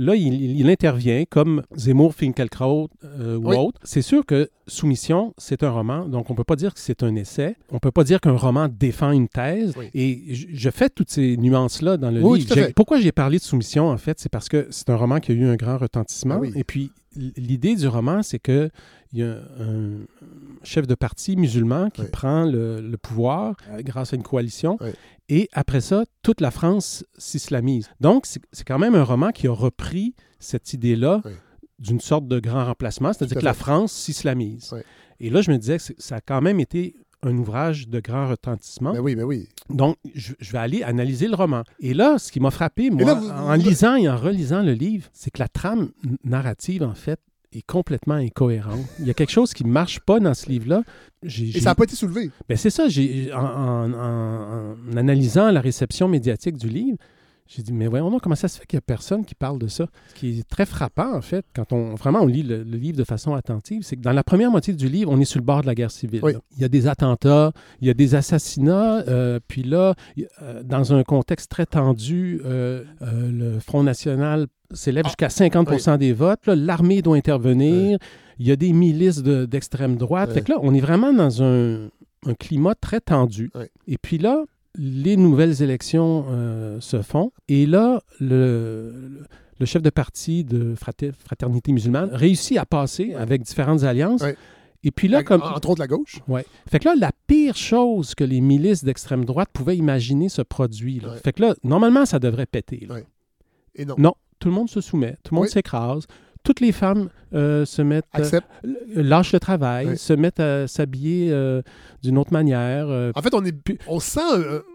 là, il, intervient comme Zemmour, Finkielkraut euh, ou Oui. autre. C'est sûr que Soumission, c'est un roman, donc on peut pas dire que c'est un essai. On peut pas dire qu'un roman défend une thèse. Oui. Et je, fais toutes ces nuances-là dans le Oui, livre. Pourquoi j'ai parlé de Soumission, en fait, c'est parce que c'est un roman qui a eu un grand retentissement. Ah oui. Et puis, l'idée du roman, c'est que il y a un chef de parti musulman qui Oui. prend le, le pouvoir euh, grâce à une coalition. Oui. Et après ça, toute la France s'islamise. Donc, c'est quand même un roman qui a repris cette idée-là Oui. d'une sorte de grand remplacement, c'est-à-dire que la. France s'islamise. Et là, je me disais que ça a quand même été un ouvrage de grand retentissement. Ben oui, ben oui. Donc, je, je vais aller analyser le roman. Et là, ce qui m'a frappé, moi, là, vous- en vous- lisant et en relisant le livre, c'est que la trame narrative, en fait, est complètement incohérente. Il y a quelque chose qui ne marche pas dans ce livre-là. Et ça n'a pas été soulevé. ben, c'est ça, en analysant la réception médiatique du livre, j'ai dit, mais voyons comment ça se fait qu'il n'y a personne qui parle de ça? Ce qui est très frappant, en fait, quand on vraiment on lit le, le livre de façon attentive, c'est que dans la première moitié du livre, on est sur le bord de la guerre civile. Oui. Il y a des attentats, il y a des assassinats, euh, puis là, euh, dans un contexte très tendu, euh, euh, le Front National s'élève jusqu'à 50% des votes, là, l'armée doit intervenir, il y a des milices de- d'extrême droite. Fait que là, on est vraiment dans un, un climat très tendu. Et puis là, les nouvelles élections euh, se font. Et là, le, chef de parti de frater- Fraternité musulmane réussit à passer avec différentes alliances. Et puis là, comme... Entre autres la gauche. Ouais. Fait que là, la pire chose que les milices d'extrême droite pouvaient imaginer se produit. là. Fait que là, normalement, ça devrait péter. là. Et non. Non, tout le monde se soumet, tout le monde Oui. s'écrase. Toutes les femmes euh, se mettent, euh, Accepte. l- lâchent le travail, Oui. se mettent à s'habiller euh, d'une autre manière. En fait, on, est, on sent.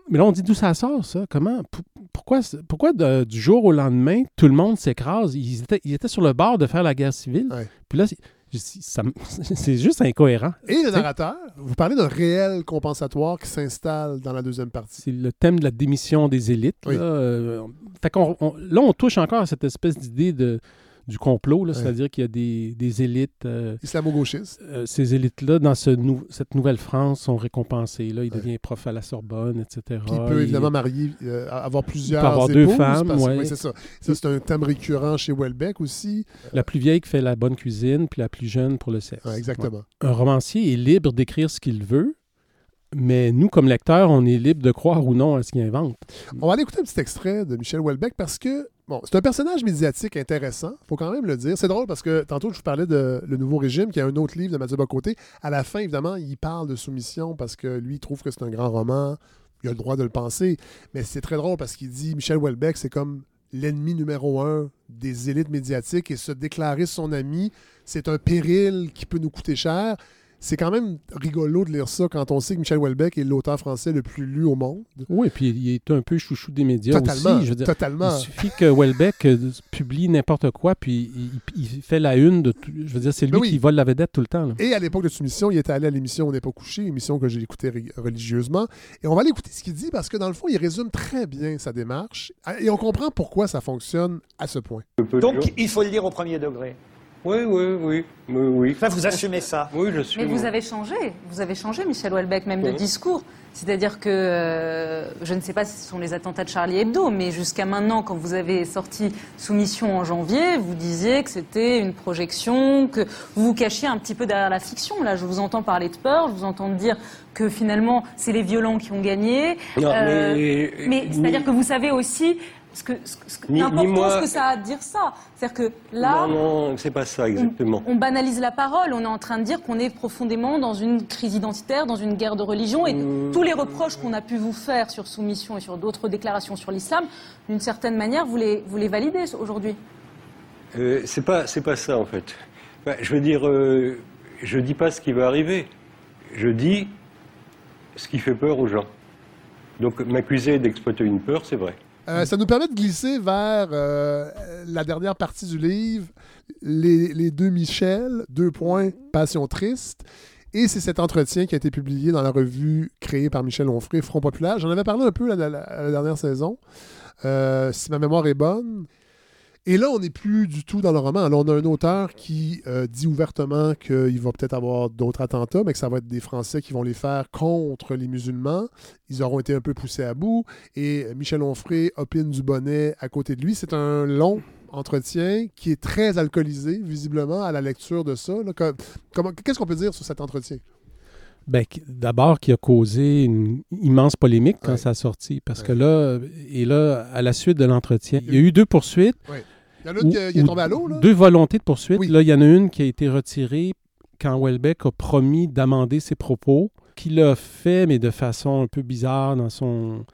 mais là, on dit d'où ça sort, ça? Comment? P- Pourquoi, pourquoi de- du jour au lendemain, tout le monde s'écrase? Ils étaient, ils étaient sur le bord de faire la guerre civile. Puis là, c'est- juste incohérent. Et le narrateur, vous parlez d'un réel compensatoire qui s'installe dans la deuxième partie. C'est le thème de la démission des élites. Oui. Là, fait on- là, on touche encore à cette espèce d'idée de, du complot, là, Ouais. c'est-à-dire qu'il y a des, des élites. euh, Islamo-gauchiste. euh, ces élites-là, dans ce nou- cette nouvelle-France, sont récompensées. Là, il Ouais. devient prof à la Sorbonne, etc. Puis il peut évidemment marier, euh, avoir plusieurs Il peut avoir deux femmes, parce- ouais. oui, c'est ça. Ça, c'est un thème récurrent chez Welbeck aussi. La plus vieille qui fait la bonne cuisine, puis la plus jeune pour le sexe. Exactement. Un romancier est libre d'écrire ce qu'il veut, mais nous, comme lecteurs, on est libre de croire ou non à ce qu'il invente. On va aller écouter un petit extrait de Michel Houellebecq parce que, bon, c'est un personnage médiatique intéressant, faut quand même le dire. C'est drôle parce que tantôt, je vous parlais de Le Nouveau Régime, qui est un autre livre de Mathieu Bocoté. À la fin, évidemment, il parle de soumission parce que lui, il trouve que c'est un grand roman. Il a le droit de le penser. Mais c'est très drôle parce qu'il dit Michel Houellebecq, c'est comme l'ennemi numéro un des élites médiatiques et se déclarer son ami, c'est un péril qui peut nous coûter cher. C'est quand même rigolo de lire ça quand on sait que Michel Houellebecq est l'auteur français le plus lu au monde. Oui, puis il est un peu chouchou des médias Totalement, aussi. Je veux dire, totalement. Il suffit que Houellebecq euh, publie n'importe quoi, puis il, il fait la une de tout. Je veux dire, c'est lui Ben oui. qui vole la vedette tout le temps. là. Et à l'époque de soumission, il était allé à l'émission On n'est pas couché, émission que j'ai écoutée religieusement. Et on va aller écouter ce qu'il dit parce que dans le fond, il résume très bien sa démarche et on comprend pourquoi ça fonctionne à ce point. Donc, il faut le dire au premier degré. Oui, oui, oui. oui, oui. Ça, vous assumez ça Oui, je suis. Mais vous avez changé, vous avez changé, Michel Houellebecq, même de discours. C'est-à-dire que, euh, je ne sais pas si ce sont les attentats de Charlie Hebdo, mais jusqu'à maintenant, quand vous avez sorti Soumission en janvier, vous disiez que c'était une projection, que vous vous cachiez un petit peu derrière la fiction. Là, je vous entends parler de peur, je vous entends dire que finalement, c'est les violents qui ont gagné. Non, Euh, mais- mais c'est-à-dire que vous savez aussi ce que, ce que- l'importance ça a de dire ça. C'est-à-dire que là, Non, non, c'est pas ça exactement. on banalise la parole. On est en train de dire qu'on est profondément dans une crise identitaire, dans une guerre de religion. Et Mmh. tous les reproches qu'on a pu vous faire sur Soumission et sur d'autres déclarations sur l'islam, d'une certaine manière, vous les, vous les validez aujourd'hui. Euh, c'est pas, c'est pas ça en fait. Enfin, je veux dire, euh, je dis pas ce qui va arriver. Je dis ce qui fait peur aux gens. Donc m'accuser d'exploiter une peur, c'est vrai. Euh, ça nous permet de glisser vers euh, la dernière partie du livre, les, deux Michel, deux points, Passion triste. Et c'est cet entretien qui a été publié dans la revue créée par Michel Onfray, Front Populaire. J'en avais parlé un peu la- la dernière saison, euh, si ma mémoire est bonne. Et là, on n'est plus du tout dans le roman. Là, on a un auteur qui euh, dit ouvertement qu'il va peut-être avoir d'autres attentats, mais que ça va être des Français qui vont les faire contre les musulmans. Ils auront été un peu poussés à bout. Et Michel Onfray opine du bonnet à côté de lui. C'est un long entretien qui est très alcoolisé, visiblement, à la lecture de ça. Qu'est-ce qu'on peut dire sur cet entretien? Ben, D'abord, qui a causé une immense polémique quand Ouais. ça a sorti. Parce que là, et là, à la suite de l'entretien, il y a eu deux poursuites. Ouais. Il y en a une qui, qui est tombée à l'eau, là? Deux volontés de poursuite. Oui. Là, il y en a une qui a été retirée quand Welbeck a promis d'amender ses propos, qu'il a fait, mais de façon un peu bizarre dans son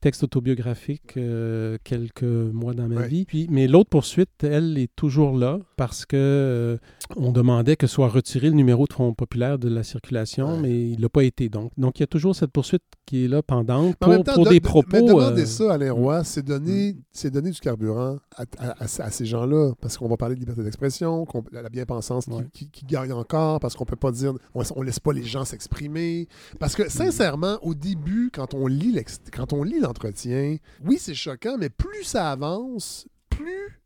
texte autobiographique euh, quelques mois dans ma Ouais. vie. Puis, mais l'autre poursuite, elle, est toujours là parce que euh, on demandait que soit retiré le numéro de Front populaire de la circulation, mais il n'a pas été. Donc, donc, il y a toujours cette poursuite qui est là pendante pour, temps, pour de- des de- propos. Mais demander euh, ça, Alain Roy, c'est donner, c'est donner du carburant à, à- à- à ces gens-là. Parce qu'on va parler de liberté d'expression, la bien-pensance qui, qui- qui gagne encore, parce qu'on peut pas dire, on, on laisse pas les gens s'exprimer. Parce que, sincèrement, au début, quand on lit quand on lit l'entretien, oui, c'est choquant, mais plus ça avance, plus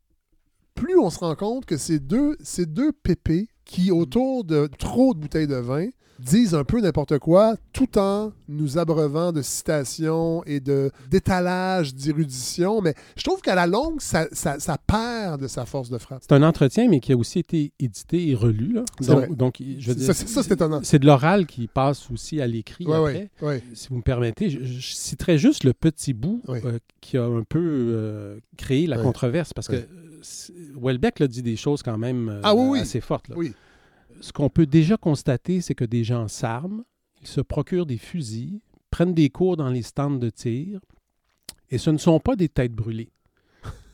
plus on se rend compte que ces deux, ces deux pépés qui, autour de trop de bouteilles de vin, disent un peu n'importe quoi, tout en nous abreuvant de citations et de d'étalage d'érudition. Mais je trouve qu'à la longue, ça, ça- ça perd de sa force de frappe. C'est un entretien, mais qui a aussi été édité et relu. là. C'est vrai. Donc, je veux dire, c'est- ça, c'est étonnant. C'est de l'oral qui passe aussi à l'écrit Ouais, après. ouais, ouais. Si vous me permettez, je, je citerai juste le petit bout euh, qui a un peu euh, créé la controverse, parce que euh, Welbeck l'a dit des choses quand même euh, Ah oui. assez fortes. là. Oui. Ce qu'on peut déjà constater, c'est que des gens s'arment, ils se procurent des fusils, prennent des cours dans les stands de tir, et ce ne sont pas des têtes brûlées.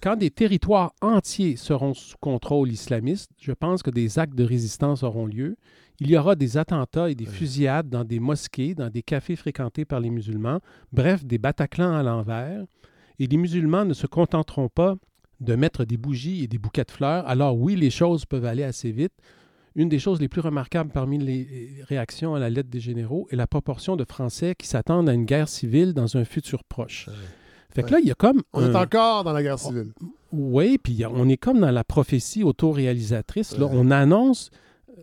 Quand des territoires entiers seront sous contrôle islamiste, je pense que des actes de résistance auront lieu. Il y aura des attentats et des fusillades dans des mosquées, dans des cafés fréquentés par les musulmans, bref, des Bataclans à l'envers. Et les musulmans ne se contenteront pas de mettre des bougies et des bouquets de fleurs. Alors oui, les choses peuvent aller assez vite. Une des choses les plus remarquables parmi les réactions à la lettre des généraux est la proportion de Français qui s'attendent à une guerre civile dans un futur proche. Fait que là, il y a comme... On est encore dans la guerre civile. oui, puis on est comme dans la prophétie autoréalisatrice. Là, on annonce,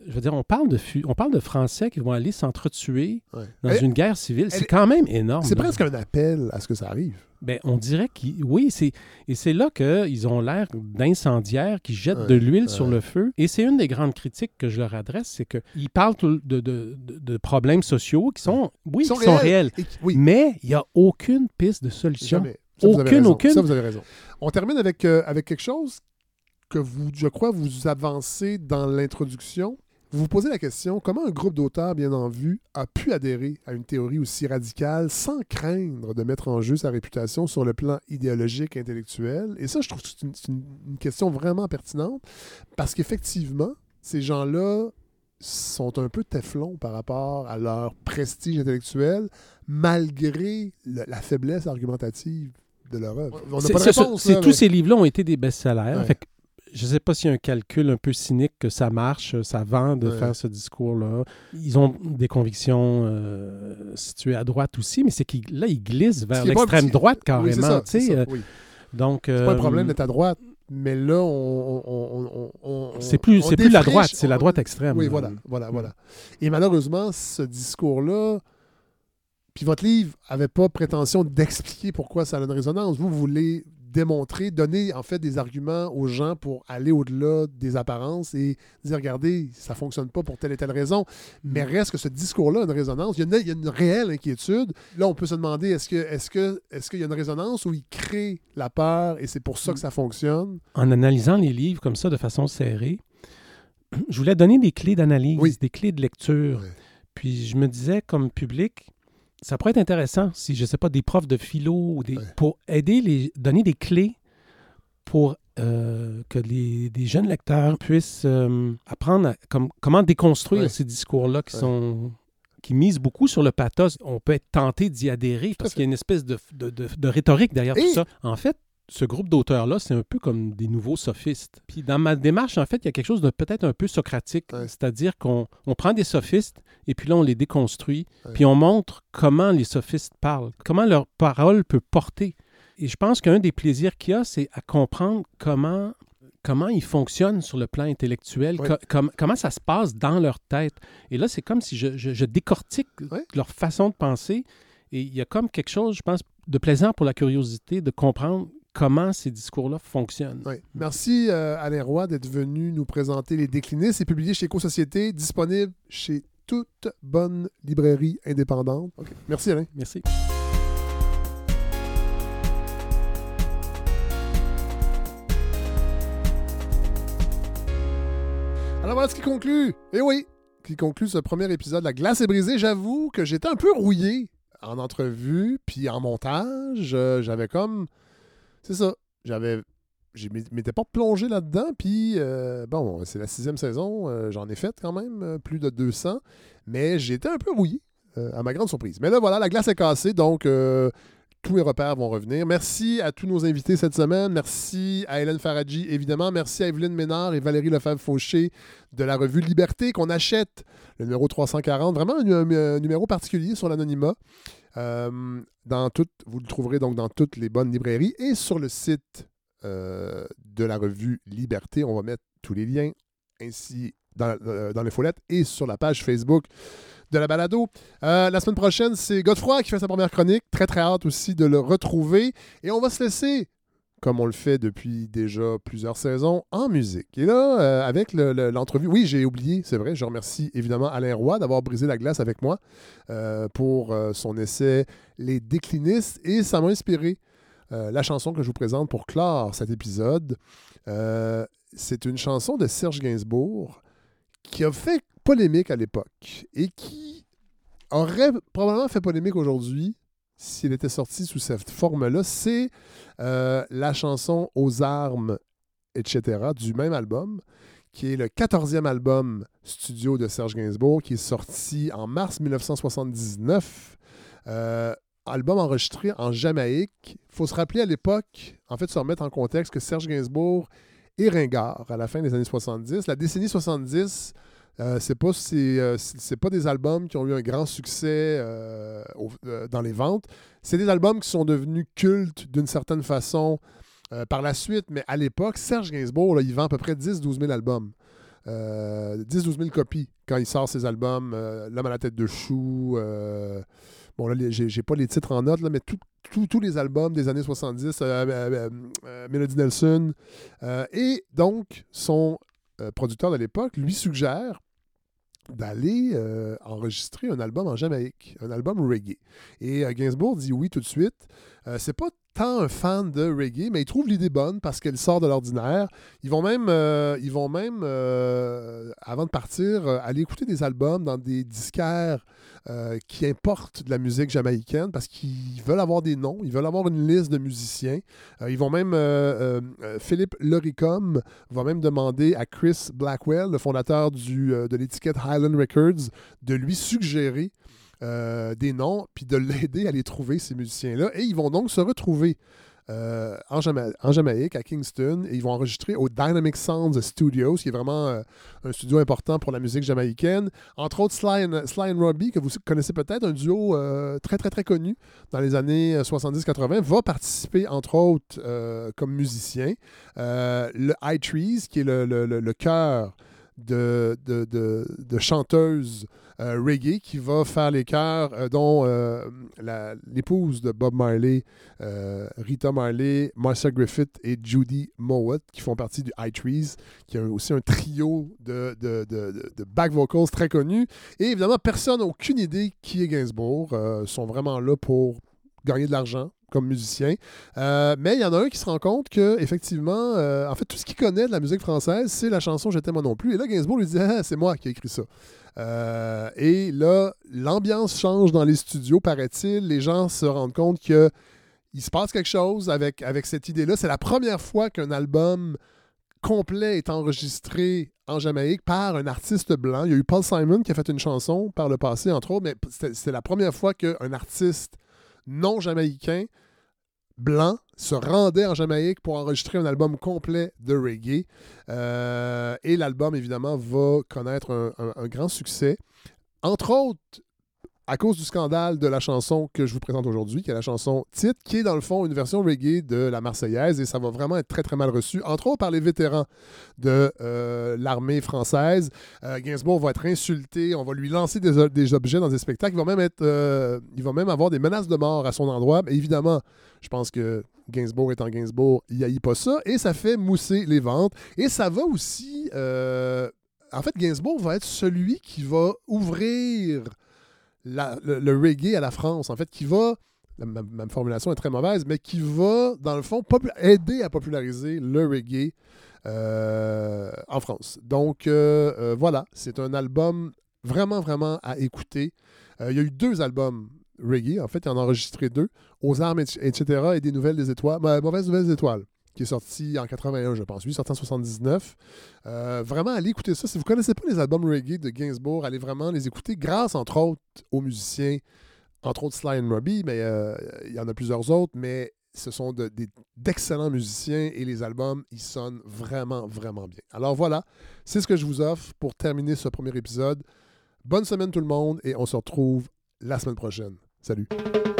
je veux dire, on parle de, on parle de Français qui vont aller s'entretuer dans Elle- une guerre civile. C'est quand même énorme. C'est presque un appel à ce que ça arrive. Ben, on dirait qu'ils. Oui, c'est et c'est là qu'ils ont l'air d'incendiaires qui jettent Ouais, de l'huile sur le feu. Et c'est une des grandes critiques que je leur adresse, c'est qu'ils parlent de, de- de- de problèmes sociaux qui sont, oui, sont qui sont réels. Et oui. mais il n'y a aucune piste de solution. Jamais. Ça, vous avez aucune, aucune. Ça, vous avez raison. On termine avec, euh, avec quelque chose que vous, je crois, vous avancez dans l'introduction. Vous vous posez la question comment un groupe d'auteurs bien en vue a pu adhérer à une théorie aussi radicale sans craindre de mettre en jeu sa réputation sur le plan idéologique, intellectuel? Et ça, je trouve que c'est une, question vraiment pertinente parce qu'effectivement, ces gens-là sont un peu téflon par rapport à leur prestige intellectuel, malgré le- la faiblesse argumentative de leur œuvre. On n'a pas de réponse, tous ces livres-là ont été des best-sellers. Ouais. Je ne sais pas s'il y a un calcul un peu cynique que ça marche, ça vend de Ouais. faire ce discours-là. Ils ont des convictions euh, situées à droite aussi, mais c'est qu'ils là, ils glissent vers l'extrême droite carrément. ça, ça, euh, oui. Donc, C'est pas un euh, problème d'être à droite, mais là, on. on- on- on- on- C'est plus- c'est plus la droite, c'est la droite extrême, Oui, là. voilà, voilà, voilà. Et malheureusement, ce discours-là. Puis votre livre avait pas prétention d'expliquer pourquoi ça a une résonance. Vous voulez démontrer, donner en fait des arguments aux gens pour aller au-delà des apparences et dire regardez, ça fonctionne pas pour telle et telle raison. Mais reste que ce discours-là a une résonance. Il y a une, il y a une réelle inquiétude. Là, on peut se demander est-ce que est-ce que est-ce qu'il y a une résonance ou il crée la peur et c'est pour ça que ça fonctionne? en analysant les livres comme ça de façon serrée, je voulais donner des clés d'analyse, des clés de lecture. Puis je me disais, comme public, ça pourrait être intéressant si, je ne sais pas, des profs de philo ou des, pour aider les, donner des clés pour euh, que les, des jeunes lecteurs puissent euh, apprendre à- comme, comment déconstruire Ouais. ces discours-là qui Ouais. sont qui misent beaucoup sur le pathos. On peut être tenté d'y adhérer parce qu'il y a une espèce de, de- de- de rhétorique derrière Et- tout ça. En fait, ce groupe d'auteurs-là, c'est un peu comme des nouveaux sophistes. Puis dans ma démarche, en fait, il y a quelque chose de peut-être un peu socratique, c'est-à-dire qu'on on prend des sophistes et puis là, on les déconstruit, puis on montre comment les sophistes parlent, comment leur parole peut porter. Et je pense qu'un des plaisirs qu'il y a, c'est à comprendre comment comment ils fonctionnent sur le plan intellectuel, Oui. co- com- comment ça se passe dans leur tête. Et là, c'est comme si je, je- je décortique leur façon de penser. Et il y a comme quelque chose, je pense, de plaisant pour la curiosité de comprendre comment ces discours-là fonctionnent. Oui. Merci euh, Alain Roy d'être venu nous présenter Les Déclinistes. C'est publié chez Éco-Société, disponible chez toute bonne librairie indépendante. Merci Alain. Merci. Alors voilà ce qui conclut. Et oui, qui conclut ce premier épisode. La glace est brisée. J'avoue que j'étais un peu rouillé en entrevue, puis en montage. Euh, j'avais comme. C'est ça. J'avais. Je m'é- m'étais pas plongé là-dedans, puis euh, bon, c'est la sixième saison, euh, j'en ai fait quand même euh, plus de 200, mais j'étais un peu rouillé, à ma grande surprise. Mais là, voilà, la glace est cassée, donc tous mes repères vont revenir. Merci à tous nos invités cette semaine. Merci à Hélène Faradji, évidemment. Merci à Evelyne Ménard et Valérie Lefebvre-Fauché de la revue Liberté qu'on achète, le numéro 340. Vraiment un, un- numéro particulier sur l'anonymat. Dans vous le trouverez donc dans toutes les bonnes librairies et sur le site euh, de la revue Liberté. On va mettre tous les liens ainsi dans, euh, les follettes et sur la page Facebook de la balado. Euh, la semaine prochaine, c'est Godefroy qui fait sa première chronique. Très, très hâte aussi de le retrouver. Et on va se laisser, comme on le fait depuis déjà plusieurs saisons, en musique. Et là, euh, avec le- le- l'entrevue, oui, j'ai oublié, c'est vrai, je remercie évidemment Alain Roy d'avoir brisé la glace avec moi euh, pour euh, son essai Les déclinistes. Et ça m'a inspiré euh, la chanson que je vous présente pour clore cet épisode. Euh, c'est une chanson de Serge Gainsbourg qui a fait polémique à l'époque et qui aurait probablement fait polémique aujourd'hui s'il était sorti sous cette forme-là. C'est euh, la chanson Aux armes, etc., du même album, qui est le 14e album studio de Serge Gainsbourg, qui est sorti en mars 1979. Euh, album enregistré en Jamaïque. Il faut se rappeler à l'époque, en fait, se remettre en contexte que Serge Gainsbourg et Ringard à la fin des années 70. La décennie 70, euh, c'est pas, euh, c'est pas des albums qui ont eu un grand succès euh, euh, dans les ventes. C'est des albums qui sont devenus cultes d'une certaine façon par la suite, mais à l'époque, Serge Gainsbourg, il vend à peu près 10-12 000 albums. Euh, 10-12 000 copies quand il sort ses albums. L'homme à la tête de chou. Bon, là, j'ai pas les titres en note, là, mais tous les albums des années 70, euh, euh, euh, Melody Nelson. Et donc, son producteur de l'époque lui suggère d'aller enregistrer un album en Jamaïque, un album reggae. Et Gainsbourg dit oui tout de suite. Euh, c'est pas tant un fan de reggae, mais ils trouvent l'idée bonne parce qu'elle sort de l'ordinaire. Ils vont même, euh, ils vont même euh, avant de partir, aller écouter des albums dans des disquaires qui importent de la musique jamaïcaine parce qu'ils veulent avoir des noms, ils veulent avoir une liste de musiciens. Ils vont même, Philippe Loricom va même demander à Chris Blackwell, le fondateur de l'étiquette Highland Records, de lui suggérer euh, des noms, puis de l'aider à les trouver, ces musiciens-là. Et ils vont donc se retrouver euh, en, Jama- en Jamaïque, à Kingston, et ils vont enregistrer au Dynamic Sounds Studios, qui est vraiment euh, un studio important pour la musique jamaïcaine. Entre autres, Sly and, Robbie, que vous connaissez peut-être, un duo très, très, très connu dans les années 70-80, va participer, entre autres, comme musicien. Le High Trees, qui est le, le, le- le chœur de, de, de, chanteuses euh, reggae qui va faire les chœurs, euh, dont euh, l'épouse de Bob Marley, Rita Marley, Marcia Griffith et Judy Mowat, qui font partie du High Trees, qui a aussi un trio de, de, back vocals très connus. Et évidemment, personne n'a aucune idée qui est Gainsbourg. Sont vraiment là pour gagner de l'argent comme musicien. Euh, mais il y en a un qui se rend compte que effectivement, euh, en fait, tout ce qu'il connaît de la musique française, c'est la chanson Je t'aime moi non plus. Et là, Gainsbourg lui dit Ah, c'est moi qui ai écrit ça. Euh, et là, l'ambiance change dans les studios, paraît-il. Les gens se rendent compte que il se passe quelque chose avec, avec cette idée-là. C'est la première fois qu'un album complet est enregistré en Jamaïque par un artiste blanc. Il y a eu Paul Simon qui a fait une chanson par le passé, entre autres, mais c'était la première fois qu'un artiste non jamaïcain blanc se rendait en Jamaïque pour enregistrer un album complet de reggae. Euh, et l'album, évidemment, va connaître un, grand succès. Entre autres, à cause du scandale de la chanson que je vous présente aujourd'hui, qui est la chanson titre, qui est dans le fond une version reggae de la Marseillaise, et ça va vraiment être très très mal reçu, entre autres par les vétérans de euh, l'armée française. Euh, Gainsbourg va être insulté, on va lui lancer des, objets dans des spectacles, il va même être, il va même avoir des menaces de mort à son endroit. Mais évidemment, je pense que Gainsbourg étant Gainsbourg, il haït pas ça, et ça fait mousser les ventes, et ça va aussi. euh, en fait, Gainsbourg va être celui qui va ouvrir le, reggae à la France, en fait, qui va, la- ma, formulation est très mauvaise, mais qui va, dans le fond, aider à populariser le reggae euh, en France. Donc, euh, voilà, c'est un album vraiment, vraiment à écouter. Il y a eu deux albums reggae, en fait, il en a enregistré deux, Aux armes, et- etc., et des nouvelles des étoiles, Ma- Mauvaises nouvelles des étoiles qui est sorti en 81, je pense. Est sorti en 79. Euh, vraiment, allez écouter ça. Si vous ne connaissez pas les albums reggae de Gainsbourg, allez vraiment les écouter grâce, entre autres, aux musiciens, entre autres Sly and Robbie, mais euh, il y en a plusieurs autres, mais ce sont d'excellents musiciens et les albums, ils sonnent vraiment, vraiment bien. Alors voilà, c'est ce que je vous offre pour terminer ce premier épisode. Bonne semaine tout le monde et on se retrouve la semaine prochaine. Salut.